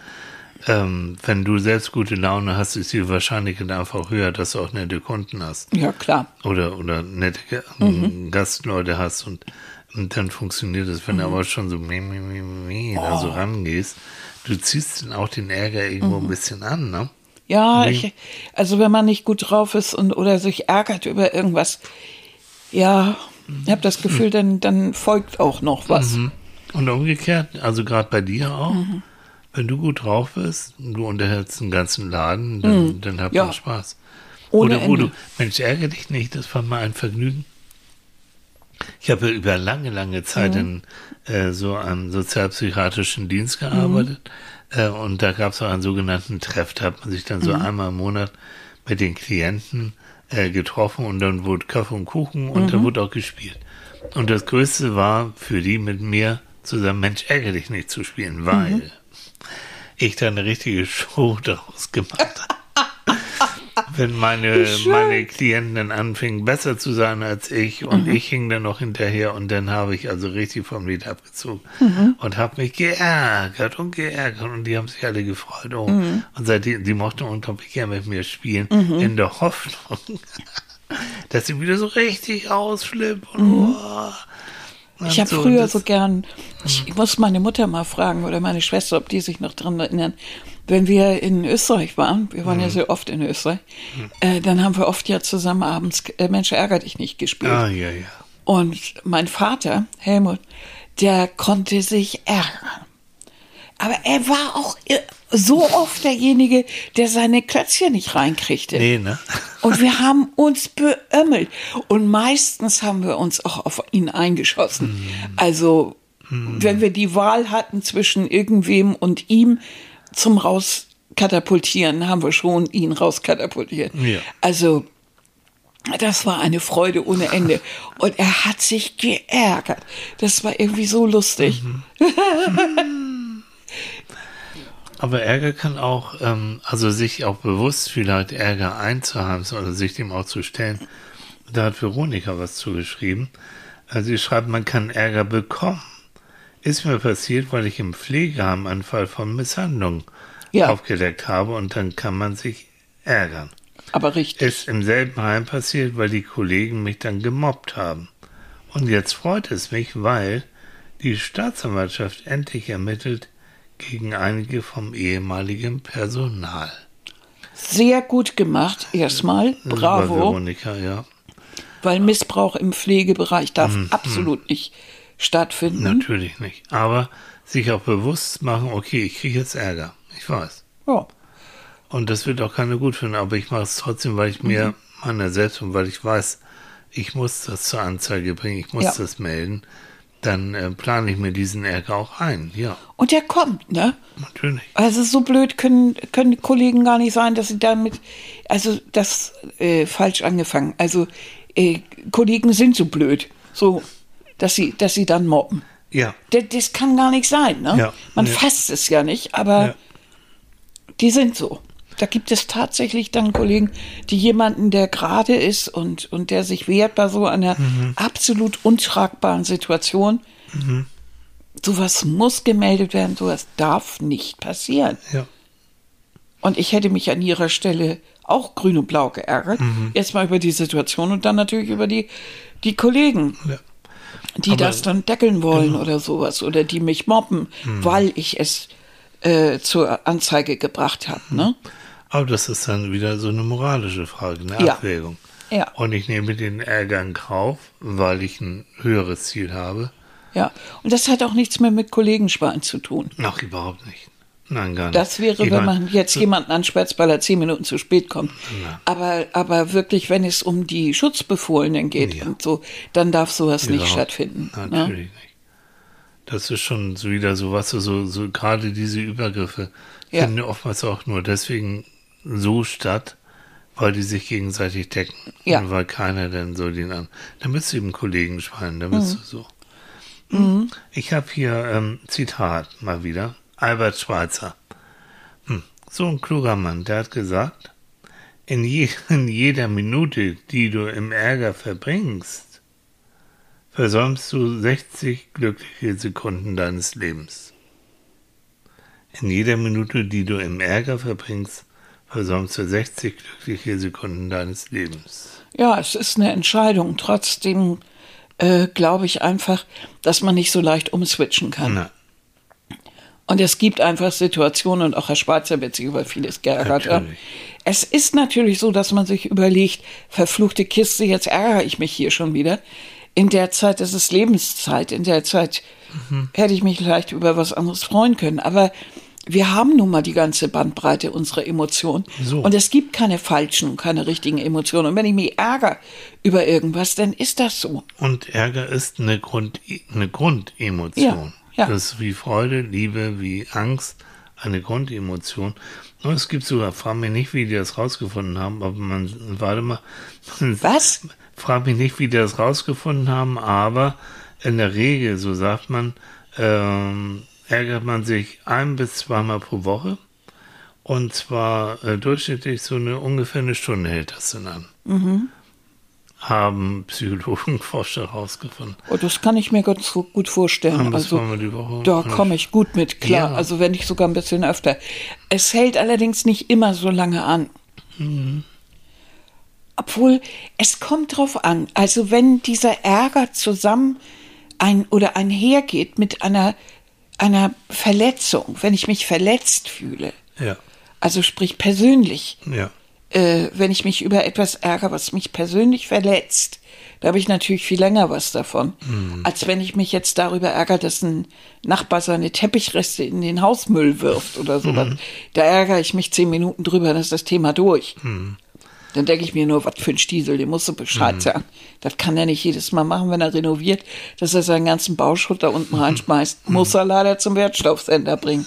Ähm, wenn du selbst gute Laune hast, ist die Wahrscheinlichkeit einfach höher, dass du auch nette Kunden hast. Ja, klar. Oder, oder nette Ge- Mhm. Gastleute hast und, und dann funktioniert es. Wenn du Mhm. aber schon so meh, meh, meh, meh, da Oh. so rangehst, du ziehst dann auch den Ärger irgendwo Mhm. ein bisschen an, ne? Ja, ich, also wenn man nicht gut drauf ist und oder sich ärgert über irgendwas, ja, ich habe das Gefühl, dann, dann folgt auch noch was. Mhm. Und umgekehrt, also gerade bei dir auch, Mhm. Wenn du gut drauf bist, und du unterhältst den ganzen Laden, dann, dann habt Mhm. Ja. ihr Spaß. Ohne Oder wo Ende. du, Mensch, ärgere dich nicht, das war mal ein Vergnügen. Ich habe über lange, lange Zeit in äh, so einem sozialpsychiatrischen Dienst gearbeitet. Äh, und da gab es auch einen sogenannten Treff. Da hat man sich dann so einmal im Monat mit den Klienten äh, getroffen und dann wurde Kaffee und Kuchen und dann wurde auch gespielt. Und das Größte war für die mit mir zusammen, Mensch, ärgere dich nicht zu spielen, weil ich da eine richtige Show daraus gemacht habe. Wenn meine, meine Klienten dann anfingen, besser zu sein als ich und ich hing dann noch hinterher und dann habe ich also richtig vom Lied abgezogen und habe mich geärgert und geärgert und die haben sich alle gefreut. Oh. Und seitdem, die mochten unglaublich gerne mit mir spielen, in der Hoffnung, dass sie wieder so richtig ausflippen und, oh. Ich habe so, früher so gern, ich muss meine Mutter mal fragen oder meine Schwester, ob die sich noch dran erinnern. Wenn wir in Österreich waren, wir waren ja sehr oft in Österreich, äh, dann haben wir oft ja zusammen abends äh, Mensch ärger dich nicht gespielt. Ah, ja, ja. Und mein Vater, Helmut, der konnte sich ärgern. Aber er war auch äh, so oft derjenige, der seine Klötzchen nicht reinkriegte. Nee, ne? Und wir haben uns beömmelt. Und meistens haben wir uns auch auf ihn eingeschossen. Also, wenn wir die Wahl hatten zwischen irgendwem und ihm zum Rauskatapultieren, haben wir schon ihn rauskatapultiert. Ja. Also, das war eine Freude ohne Ende. Und er hat sich geärgert. Das war irgendwie so lustig. Aber Ärger kann auch, ähm, also sich auch bewusst vielleicht Ärger einzuheimsen oder sich dem auch zu stellen. Da hat Veronika was zugeschrieben. Also sie schreibt, man kann Ärger bekommen. Ist mir passiert, weil ich im Pflegeheim einen Fall von Misshandlung Ja. aufgedeckt habe und dann kann man sich ärgern. Aber richtig. Ist im selben Heim passiert, weil die Kollegen mich dann gemobbt haben. Und jetzt freut es mich, weil die Staatsanwaltschaft endlich ermittelt gegen einige vom ehemaligen Personal. Sehr gut gemacht, erstmal. Über Bravo. Veronika, ja. Weil Missbrauch im Pflegebereich darf Mhm, absolut nicht stattfinden. Natürlich nicht. Aber sich auch bewusst machen, okay, ich kriege jetzt Ärger. Ich weiß. Ja. Und das wird auch keiner gut finden, aber ich mache es trotzdem, weil ich mir meiner selbst und weil ich weiß, ich muss das zur Anzeige bringen, ich muss Ja. das melden, dann äh, plane ich mir diesen Ärger auch ein. Ja, Und der kommt, ne? natürlich. Also so blöd können, können die Kollegen gar nicht sein, dass sie damit, also das äh, falsch angefangen. Also äh, Kollegen sind so blöd, so, dass sie, dass sie dann mobben. Ja, Das, das kann gar nicht sein, ne? Ja, Man nee. fasst es ja nicht, aber Ja. die sind so. Da gibt es tatsächlich dann Kollegen, die jemanden, der gerade ist und, und der sich wehrt bei so einer Mhm. absolut untragbaren Situation. Sowas muss gemeldet werden, sowas darf nicht passieren. ja. Und ich hätte mich an ihrer Stelle auch grün und blau geärgert. Mhm. Erstmal über die Situation und dann natürlich über die, die Kollegen, ja. die Aber- genau. das dann deckeln wollen oder sowas oder die mich mobben, Mhm. weil ich es äh, zur Anzeige gebracht habe. Ne? Aber das ist dann wieder so eine moralische Frage, eine Ja. Abwägung. Ja. Und ich nehme den Ärger in Kauf, weil ich ein höheres Ziel habe. Ja. Und das hat auch nichts mehr mit Kollegensparen zu tun. Ach, überhaupt nicht. Nein, gar nicht. Das wäre, Ich wenn man jetzt jemanden ansperrt, weil er zehn Minuten zu spät kommt. Ja. Aber, aber wirklich, wenn es um die Schutzbefohlenen geht Ja. und so, dann darf sowas nicht Überhaupt- stattfinden. Ne? Natürlich nicht. Das ist schon wieder so was, so, so gerade diese Übergriffe Ja. finden oftmals auch nur deswegen so statt, weil die sich gegenseitig decken. Ja. Und weil keiner dann so den an. Da bist du eben Kollegen schweinen, da Mhm. bist du so. Hm. Ich habe hier ähm, Zitat mal wieder. Albert Schweitzer. Hm. So ein kluger Mann, der hat gesagt, in, je, in jeder Minute, die du im Ärger verbringst, versäumst du 60 glückliche Sekunden deines Lebens. In jeder Minute, die du im Ärger verbringst, versäumst du 60 glückliche Sekunden deines Lebens. Ja, es ist eine Entscheidung. Trotzdem äh, glaube ich einfach, dass man nicht so leicht umswitchen kann. Na, Und es gibt einfach Situationen, und auch Herr Schwarzer wird sich über vieles geärgert haben. Es ist natürlich so, dass man sich überlegt, verfluchte Kiste, jetzt ärgere ich mich hier schon wieder. In der Zeit, das ist Lebenszeit, in der Zeit hätte ich mich vielleicht über was anderes freuen können. Aber wir haben nun mal die ganze Bandbreite unserer Emotionen. So. Und es gibt keine falschen und keine richtigen Emotionen. Und wenn ich mich ärgere über irgendwas, dann ist das so. Und Ärger ist eine, Grund, eine Grundemotion. Ja, ja. Das ist wie Freude, Liebe, wie Angst, eine Grundemotion. Und es gibt sogar, frag mich nicht, wie die das rausgefunden haben, aber man, warte mal. Was? Frag mich nicht, wie die das rausgefunden haben, aber in der Regel, so sagt man, ähm, ärgert man sich ein bis zweimal pro Woche. Und zwar äh, durchschnittlich so eine ungefähr eine Stunde hält das dann an. Mhm. Haben Psychologen, Forscher herausgefunden. Oh, das kann ich mir ganz gut vorstellen. Also, da komme ich gut mit klar. Ja. Also wenn nicht sogar ein bisschen öfter. Es hält allerdings nicht immer so lange an. Mhm. Obwohl, es kommt drauf an. Also wenn dieser Ärger zusammen ein oder einhergeht mit einer, einer Verletzung, wenn ich mich verletzt fühle, Ja, also sprich persönlich, ja. äh, wenn ich mich über etwas ärgere, was mich persönlich verletzt, da habe ich natürlich viel länger was davon, als wenn ich mich jetzt darüber ärgere, dass ein Nachbar seine Teppichreste in den Hausmüll wirft oder sowas. Da ärgere ich mich zehn Minuten drüber, dann ist das Thema durch. Dann denke ich mir nur, was für ein Stiesel, dem musst du Bescheid sagen. Das kann er nicht jedes Mal machen, wenn er renoviert, dass er seinen ganzen Bauschutt da unten reinschmeißt. Muss er leider zum Wertstoffsender bringen.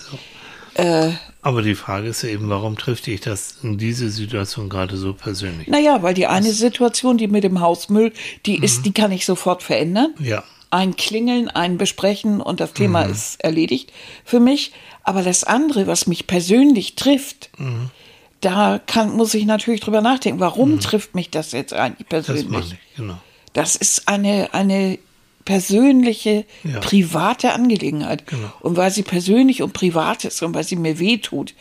Äh, Aber die Frage ist ja eben, warum trifft dich das in diese Situation gerade so persönlich? Naja, weil die eine Situation, die mit dem Hausmüll, die ist, die kann ich sofort verändern. Ja, Ein Klingeln, ein Besprechen und das Thema ist erledigt für mich. Aber das andere, was mich persönlich trifft, da kann, muss ich natürlich drüber nachdenken. Warum trifft mich das jetzt eigentlich das persönlich? ich, genau. Das ist eine, eine persönliche, Ja. private Angelegenheit. Genau. Und weil sie persönlich und privat ist und weil sie mir weh tut,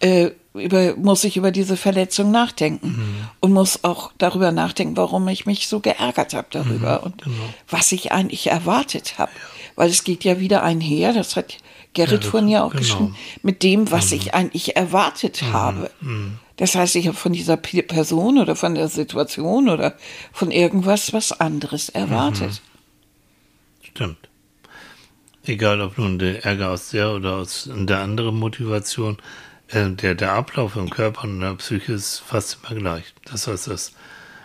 äh, über, muss ich über diese Verletzung nachdenken. Mhm. Und muss auch darüber nachdenken, warum ich mich so geärgert habe darüber Mhm, und genau. was ich eigentlich erwartet habe. Weil es geht ja wieder einher, das hat Gerrit ja auch genau. geschrieben, mit dem, was ich eigentlich erwartet Mhm, habe. Das heißt, ich habe von dieser Person oder von der Situation oder von irgendwas was anderes erwartet. Stimmt. Egal, ob nun der Ärger aus der oder aus der anderen Motivation, äh, der, der Ablauf im Körper und in der Psyche ist fast immer gleich. Das heißt, das,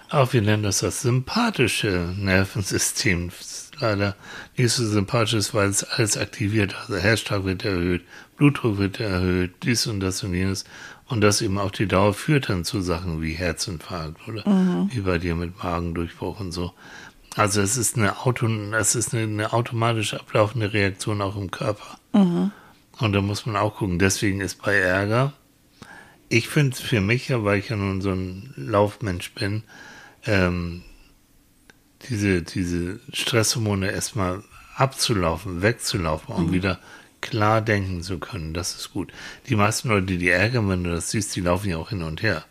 auch wir nennen das das sympathische Nervensystem. Leider nicht so sympathisch, ist, weil es alles aktiviert. Also Herzschlag wird erhöht, Blutdruck wird erhöht, dies und das und jenes. Und das eben auf die Dauer führt dann zu Sachen wie Herzinfarkt oder wie bei dir mit Magendurchbruch und so. Also es ist eine Auto, es ist eine, eine automatisch ablaufende Reaktion auch im Körper. Und da muss man auch gucken. Deswegen ist bei Ärger, ich finde es für mich ja, weil ich ja nun so ein Laufmensch bin, ähm, diese, diese Stresshormone erstmal abzulaufen, wegzulaufen und wieder klar denken zu können, das ist gut. Die meisten Leute, die ärgern, wenn du das siehst, die laufen ja auch hin und her.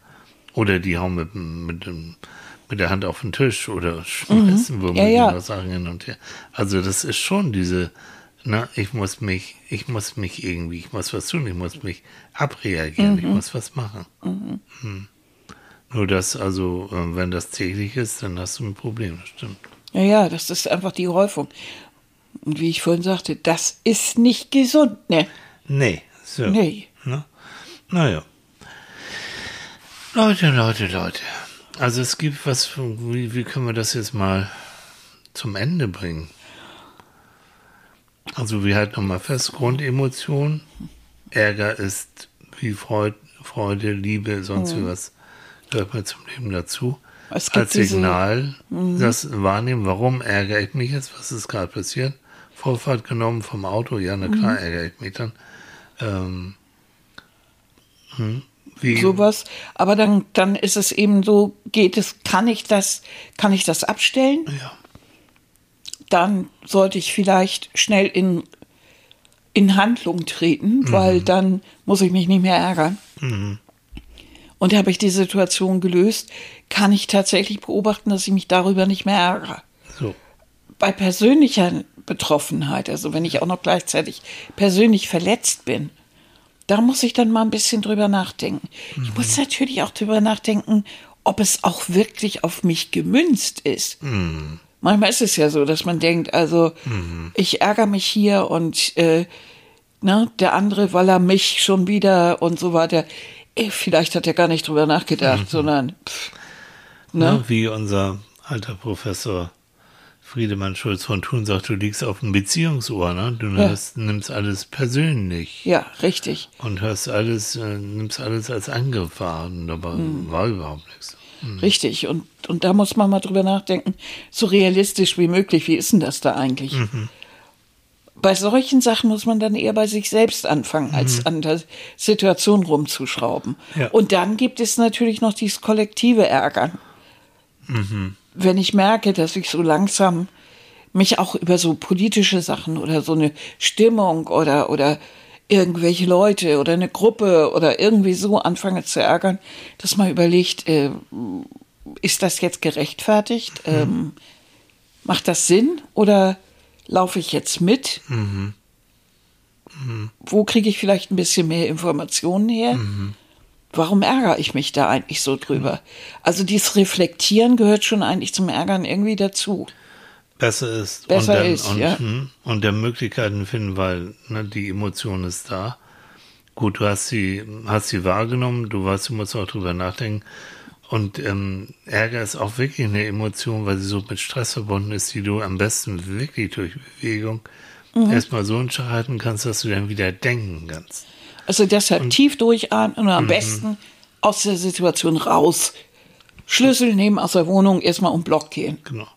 Oder die hauen mit, mit, mit der Hand auf den Tisch oder schmeißen womit Ja, ja. was sagen hin und her. Also das ist schon diese, na, ich muss mich, ich muss mich irgendwie, ich muss was tun, ich muss mich abreagieren, ich muss was machen. Hm. Nur das, also, äh, wenn das täglich ist, dann hast du ein Problem, das stimmt. Ja, ja, das ist einfach die Häufung. Und wie ich vorhin sagte, das ist nicht gesund, ne? Nee, so. Nee. Ne? Naja. Leute, Leute, Leute. Also es gibt was, wie, wie können wir das jetzt mal zum Ende bringen? Also wir halten nochmal fest, Grundemotion, Ärger ist wie Freude, Freude Liebe, sonst wie was, gehört mal zum Leben dazu. Als Signal, das wahrnehmen, warum ärgere ich mich jetzt, was ist gerade passiert? Vorfahrt genommen vom Auto, ja, na klar ärgere ich mich dann. Ähm, hm, wie, Sowas. Aber dann, dann ist es eben so, geht es, kann ich das, kann ich das abstellen? ja, Dann sollte ich vielleicht schnell in, in Handlung treten, weil dann muss ich mich nicht mehr ärgern. Und habe ich die Situation gelöst, kann ich tatsächlich beobachten, dass ich mich darüber nicht mehr ärgere. so. bei persönlicher Betroffenheit, also wenn ich auch noch gleichzeitig persönlich verletzt bin, da muss ich dann mal ein bisschen drüber nachdenken. Ich muss natürlich auch drüber nachdenken, ob es auch wirklich auf mich gemünzt ist. Manchmal ist es ja so, dass man denkt, also ich ärgere mich hier und äh, Ne? Der andere, weil er mich schon wieder und so weiter. Eh, Vielleicht hat er gar nicht drüber nachgedacht, sondern pff, ne? Ja, wie unser alter Professor Friedemann Schulz von Thun sagt, du liegst auf dem Beziehungsohr, ne? Du Ja. hörst, nimmst alles persönlich Ja, richtig. und hörst alles, äh, nimmst alles als Angriff wahr. Und dabei Hm. war überhaupt nichts. Richtig. Und, und da muss man mal drüber nachdenken, so realistisch wie möglich, wie ist denn das da eigentlich? Bei solchen Sachen muss man dann eher bei sich selbst anfangen, als an der Situation rumzuschrauben. Ja. Und dann gibt es natürlich noch dieses kollektive Ärgern. Wenn ich merke, dass ich so langsam mich auch über so politische Sachen oder so eine Stimmung oder, oder irgendwelche Leute oder eine Gruppe oder irgendwie so anfange zu ärgern, dass man überlegt, äh, ist das jetzt gerechtfertigt? Ähm, macht das Sinn oder laufe ich jetzt mit? Wo kriege ich vielleicht ein bisschen mehr Informationen her? Warum ärgere ich mich da eigentlich so drüber? Also dieses Reflektieren gehört schon eigentlich zum Ärgern irgendwie dazu. Besser ist Besser und, dann, ist, und, ja. hm, und der Möglichkeiten finden, weil ne, die Emotion ist da. Gut, du hast sie, hast sie wahrgenommen, du weißt, du musst auch drüber nachdenken. Und ähm, Ärger ist auch wirklich eine Emotion, weil sie so mit Stress verbunden ist, die du am besten wirklich durch Bewegung Mhm. erstmal so entscheiden kannst, dass du dann wieder denken kannst. Also deshalb tief durchatmen und am besten aus der Situation raus. Schlüssel nehmen aus der Wohnung, erstmal um Block gehen. Genau.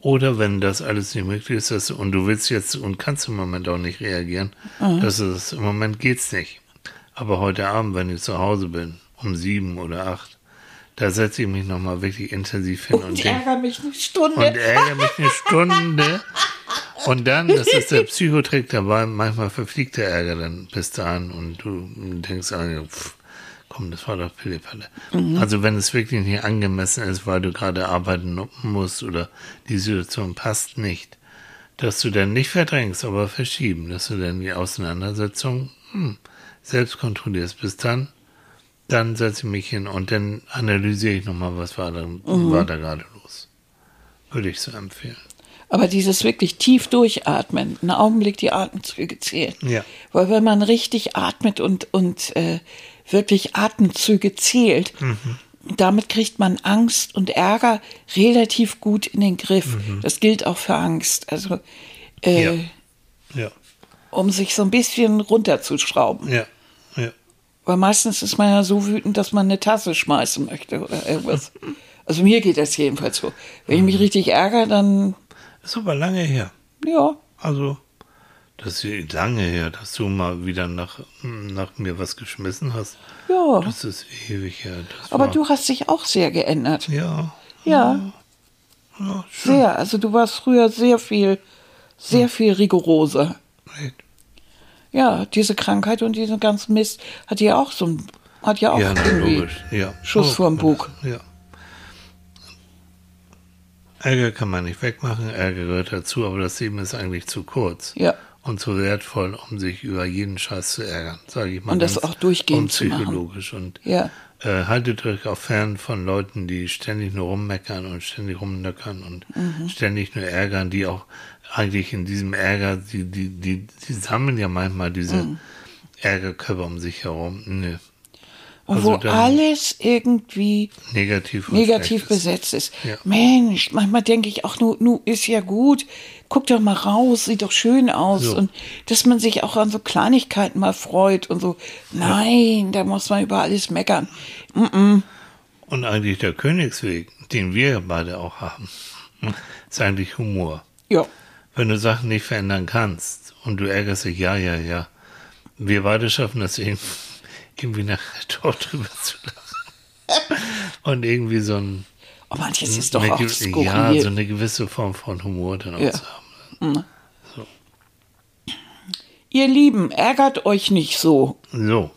Oder wenn das alles nicht möglich ist, dass und du willst jetzt und kannst im Moment auch nicht reagieren, dass es im Moment geht's nicht. Aber heute Abend, wenn ich zu Hause bin, um sieben oder acht, da setze ich mich nochmal wirklich intensiv hin und, Und ärgere mich eine Stunde. und ärgere mich eine Stunde. Und dann, das ist der Psychotrick dabei, manchmal verfliegt der Ärger dann bis dahin und du denkst, ah, pff, komm, das war doch Pillepalle. Also wenn es wirklich nicht angemessen ist, weil du gerade arbeiten musst oder die Situation passt nicht, dass du dann nicht verdrängst, aber verschieben, dass du dann die Auseinandersetzung hm, selbst kontrollierst. Bis dann, dann setze ich mich hin und dann analysiere ich nochmal, was war da, war da gerade los. Würde ich so empfehlen. Aber dieses wirklich tief durchatmen, einen Augenblick die Atemzüge zählen. Ja. Weil wenn man richtig atmet und, und äh, wirklich Atemzüge zählt, Mhm. damit kriegt man Angst und Ärger relativ gut in den Griff. Mhm. Das gilt auch für Angst. Also äh, Ja. Ja, um sich so ein bisschen runterzuschrauben. ja. Weil meistens ist man ja so wütend, dass man eine Tasse schmeißen möchte oder irgendwas. Also mir geht das jedenfalls so. Wenn ich Mhm. mich richtig ärgere, dann Ist aber lange her. ja, Also, das ist lange her, dass du mal wieder nach, nach mir was geschmissen hast. ja. Das ist ewig her. Das Aber war, du hast dich auch sehr geändert. Ja, Ja, ja, sehr. Also du warst früher sehr viel, sehr viel rigoroser. Echt. Ja, diese Krankheit und diesen ganzen Mist hat ja auch so ein, hat ja auch Ja, irgendwie. Ja. Schuss Oh, vorm Bug. Ja. Ärger kann man nicht wegmachen, Ärger gehört dazu, aber das Leben ist eigentlich zu kurz. Ja. Und zu wertvoll, um sich über jeden Scheiß zu ärgern, sage ich mal. Und das auch durchgehend zu machen. unpsychologisch. Und Ja. äh, haltet euch auch fern von Leuten, die ständig nur rummeckern und ständig rumnöckern und Mhm. ständig nur ärgern, die auch eigentlich in diesem Ärger, die, die, die, die sammeln ja manchmal diese Mhm. Ärgerkörper um sich herum. Nö. Und Also wo alles irgendwie Negativ negativ ist. besetzt ist. Ja. Mensch, manchmal denke ich auch, nu, nu ist ja gut, guck doch mal raus, sieht doch schön aus. So. Und dass man sich auch an so Kleinigkeiten mal freut und so. Nein, da muss man über alles meckern. Und eigentlich der Königsweg, den wir beide auch haben, ist eigentlich Humor. Ja, Wenn du Sachen nicht verändern kannst und du ärgerst dich, ja, ja, ja. Wir beide schaffen das irgendwie, nachher dort drüber zu lachen. Und irgendwie so ein, oh, manches ist doch auch skurril. ja, so eine gewisse Form von Humor dann auch Ja. zu haben. Ihr Lieben, ärgert euch nicht so. So,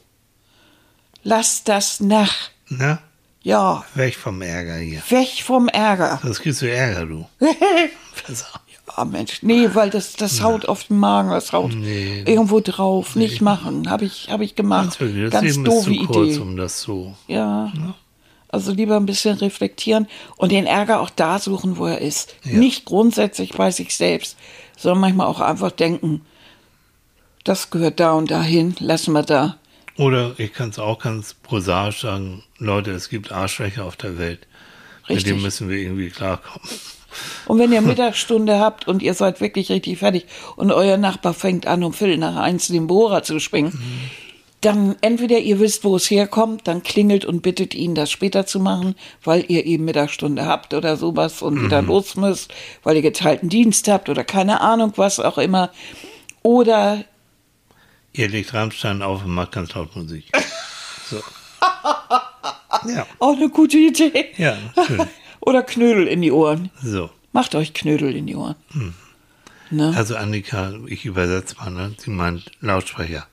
Lasst das nach. na, Ja, weg vom Ärger hier. weg vom Ärger. Das kriegst du Ärger, du. Pass auf. Ah, Mensch, nee, weil das, das haut auf den Magen, das haut Nee. irgendwo drauf. Nicht machen. Habe ich, hab ich gemacht. Das Ganz Leben ist doofe zu kurz, Idee. um das so. Ja. Also lieber ein bisschen reflektieren und den Ärger auch da suchen, wo er ist. Ja. Nicht grundsätzlich bei sich selbst, sondern manchmal auch einfach denken, das gehört da und dahin, lassen wir da. Oder ich kann es auch ganz prosaisch sagen, Leute, es gibt Arschlöcher auf der Welt. Mit Richtig. denen müssen wir irgendwie klarkommen. Und wenn ihr Mittagsstunde habt und ihr seid wirklich richtig fertig und euer Nachbar fängt an, um Viertel nach eins den Bohrer zu schwingen, dann entweder ihr wisst, wo es herkommt, dann klingelt und bittet ihn, das später zu machen, weil ihr eben Mittagsstunde habt oder sowas und wieder los müsst, weil ihr geteilten Dienst habt oder keine Ahnung, was auch immer. Oder Ihr legt Rammstein auf und macht ganz laut Musik. So. Ja, auch eine gute Idee. ja, natürlich. Oder Knödel in die Ohren. So. Macht euch Knödel in die Ohren. Ne? Also Annika, ich übersetze mal, ne? Sie meint Lautsprecher.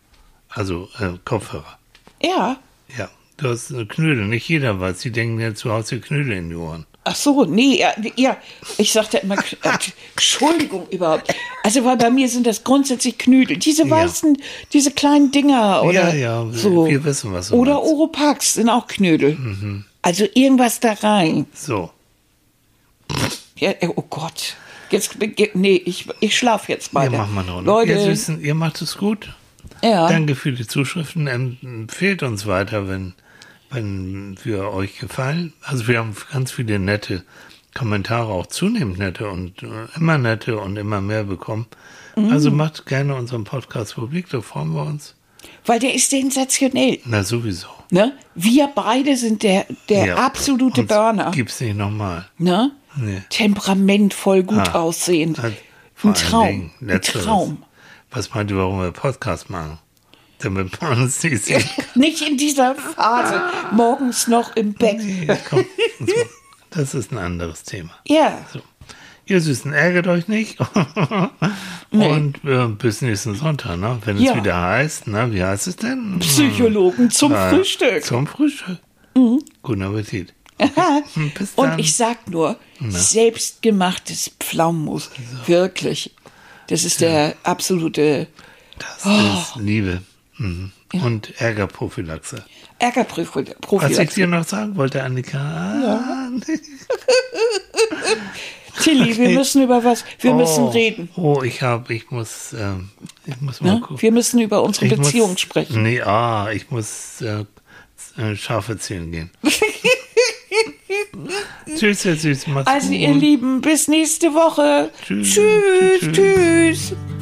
Also äh, Kopfhörer. Ja. Ja. Du hast eine Knödel. Nicht jeder weiß. Sie denken ja zu Hause Knödel in die Ohren. Ach so, nee, ja, ja. ich sagte immer, äh, Entschuldigung überhaupt. Also, weil bei mir sind das grundsätzlich Knödel. Diese Ja. weißen, diese kleinen Dinger oder Ja, ja, so. wir wissen, was du Oder meinst. Mhm. Oropax sind auch Knödel. Also irgendwas da rein. So. Ja, äh, oh Gott. Jetzt, nee, ich, ich schlaf jetzt mal. Ja, machen wir noch. Leute, Ihr Süßen, ihr macht es gut. ja. Danke für die Zuschriften. Empfehlt uns weiter, wenn, wenn wir euch gefallen. Also wir haben ganz viele nette Kommentare, auch zunehmend nette und äh, immer nette und immer mehr bekommen. Mhm. Also macht gerne unseren Podcast publik, da freuen wir uns. Weil der ist sensationell. Na sowieso. Ne? Wir beide sind der, der Ja, absolute Burner. Gibt's nicht nochmal. Ne? Nee. Temperamentvoll gut Ah, aussehend. Vor Ein Traum. Ein. Traum. Was meint ihr, warum wir Podcast machen? Damit man uns nicht sieht. Nicht in dieser Phase. Morgens noch im Bett. Nee, komm. Das ist ein anderes Thema. Ja. So. Ihr Süßen, ärgert euch nicht. Und äh, bis nächsten Sonntag, ne? wenn es Ja. wieder heißt, ne? wie heißt es denn? Psychologen zum Äh, Frühstück. Zum Frühstück. Guten Appetit. Und ich sag nur, selbstgemachtes Pflaumenmus. Wirklich. Das ist der absolute Das Oh. ist Liebe. Mhm. Und Ärgerprophylaxe. Was ich Ärgerprophylaxe. dir noch sagen wollte, Annika. Nee. Tilly, wir Okay. müssen über was, wir müssen Oh, reden. Oh, ich habe, ich muss, ähm, ich muss mal Ne? gucken. Wir müssen über unsere Ich Beziehung muss, sprechen. Nee, ah, ich muss äh, äh, Schafe zählen gehen. tschüss, Süßen, macht's Also gut. ihr Lieben, bis nächste Woche. Tschüss. tschüss. Tschüss. tschüss.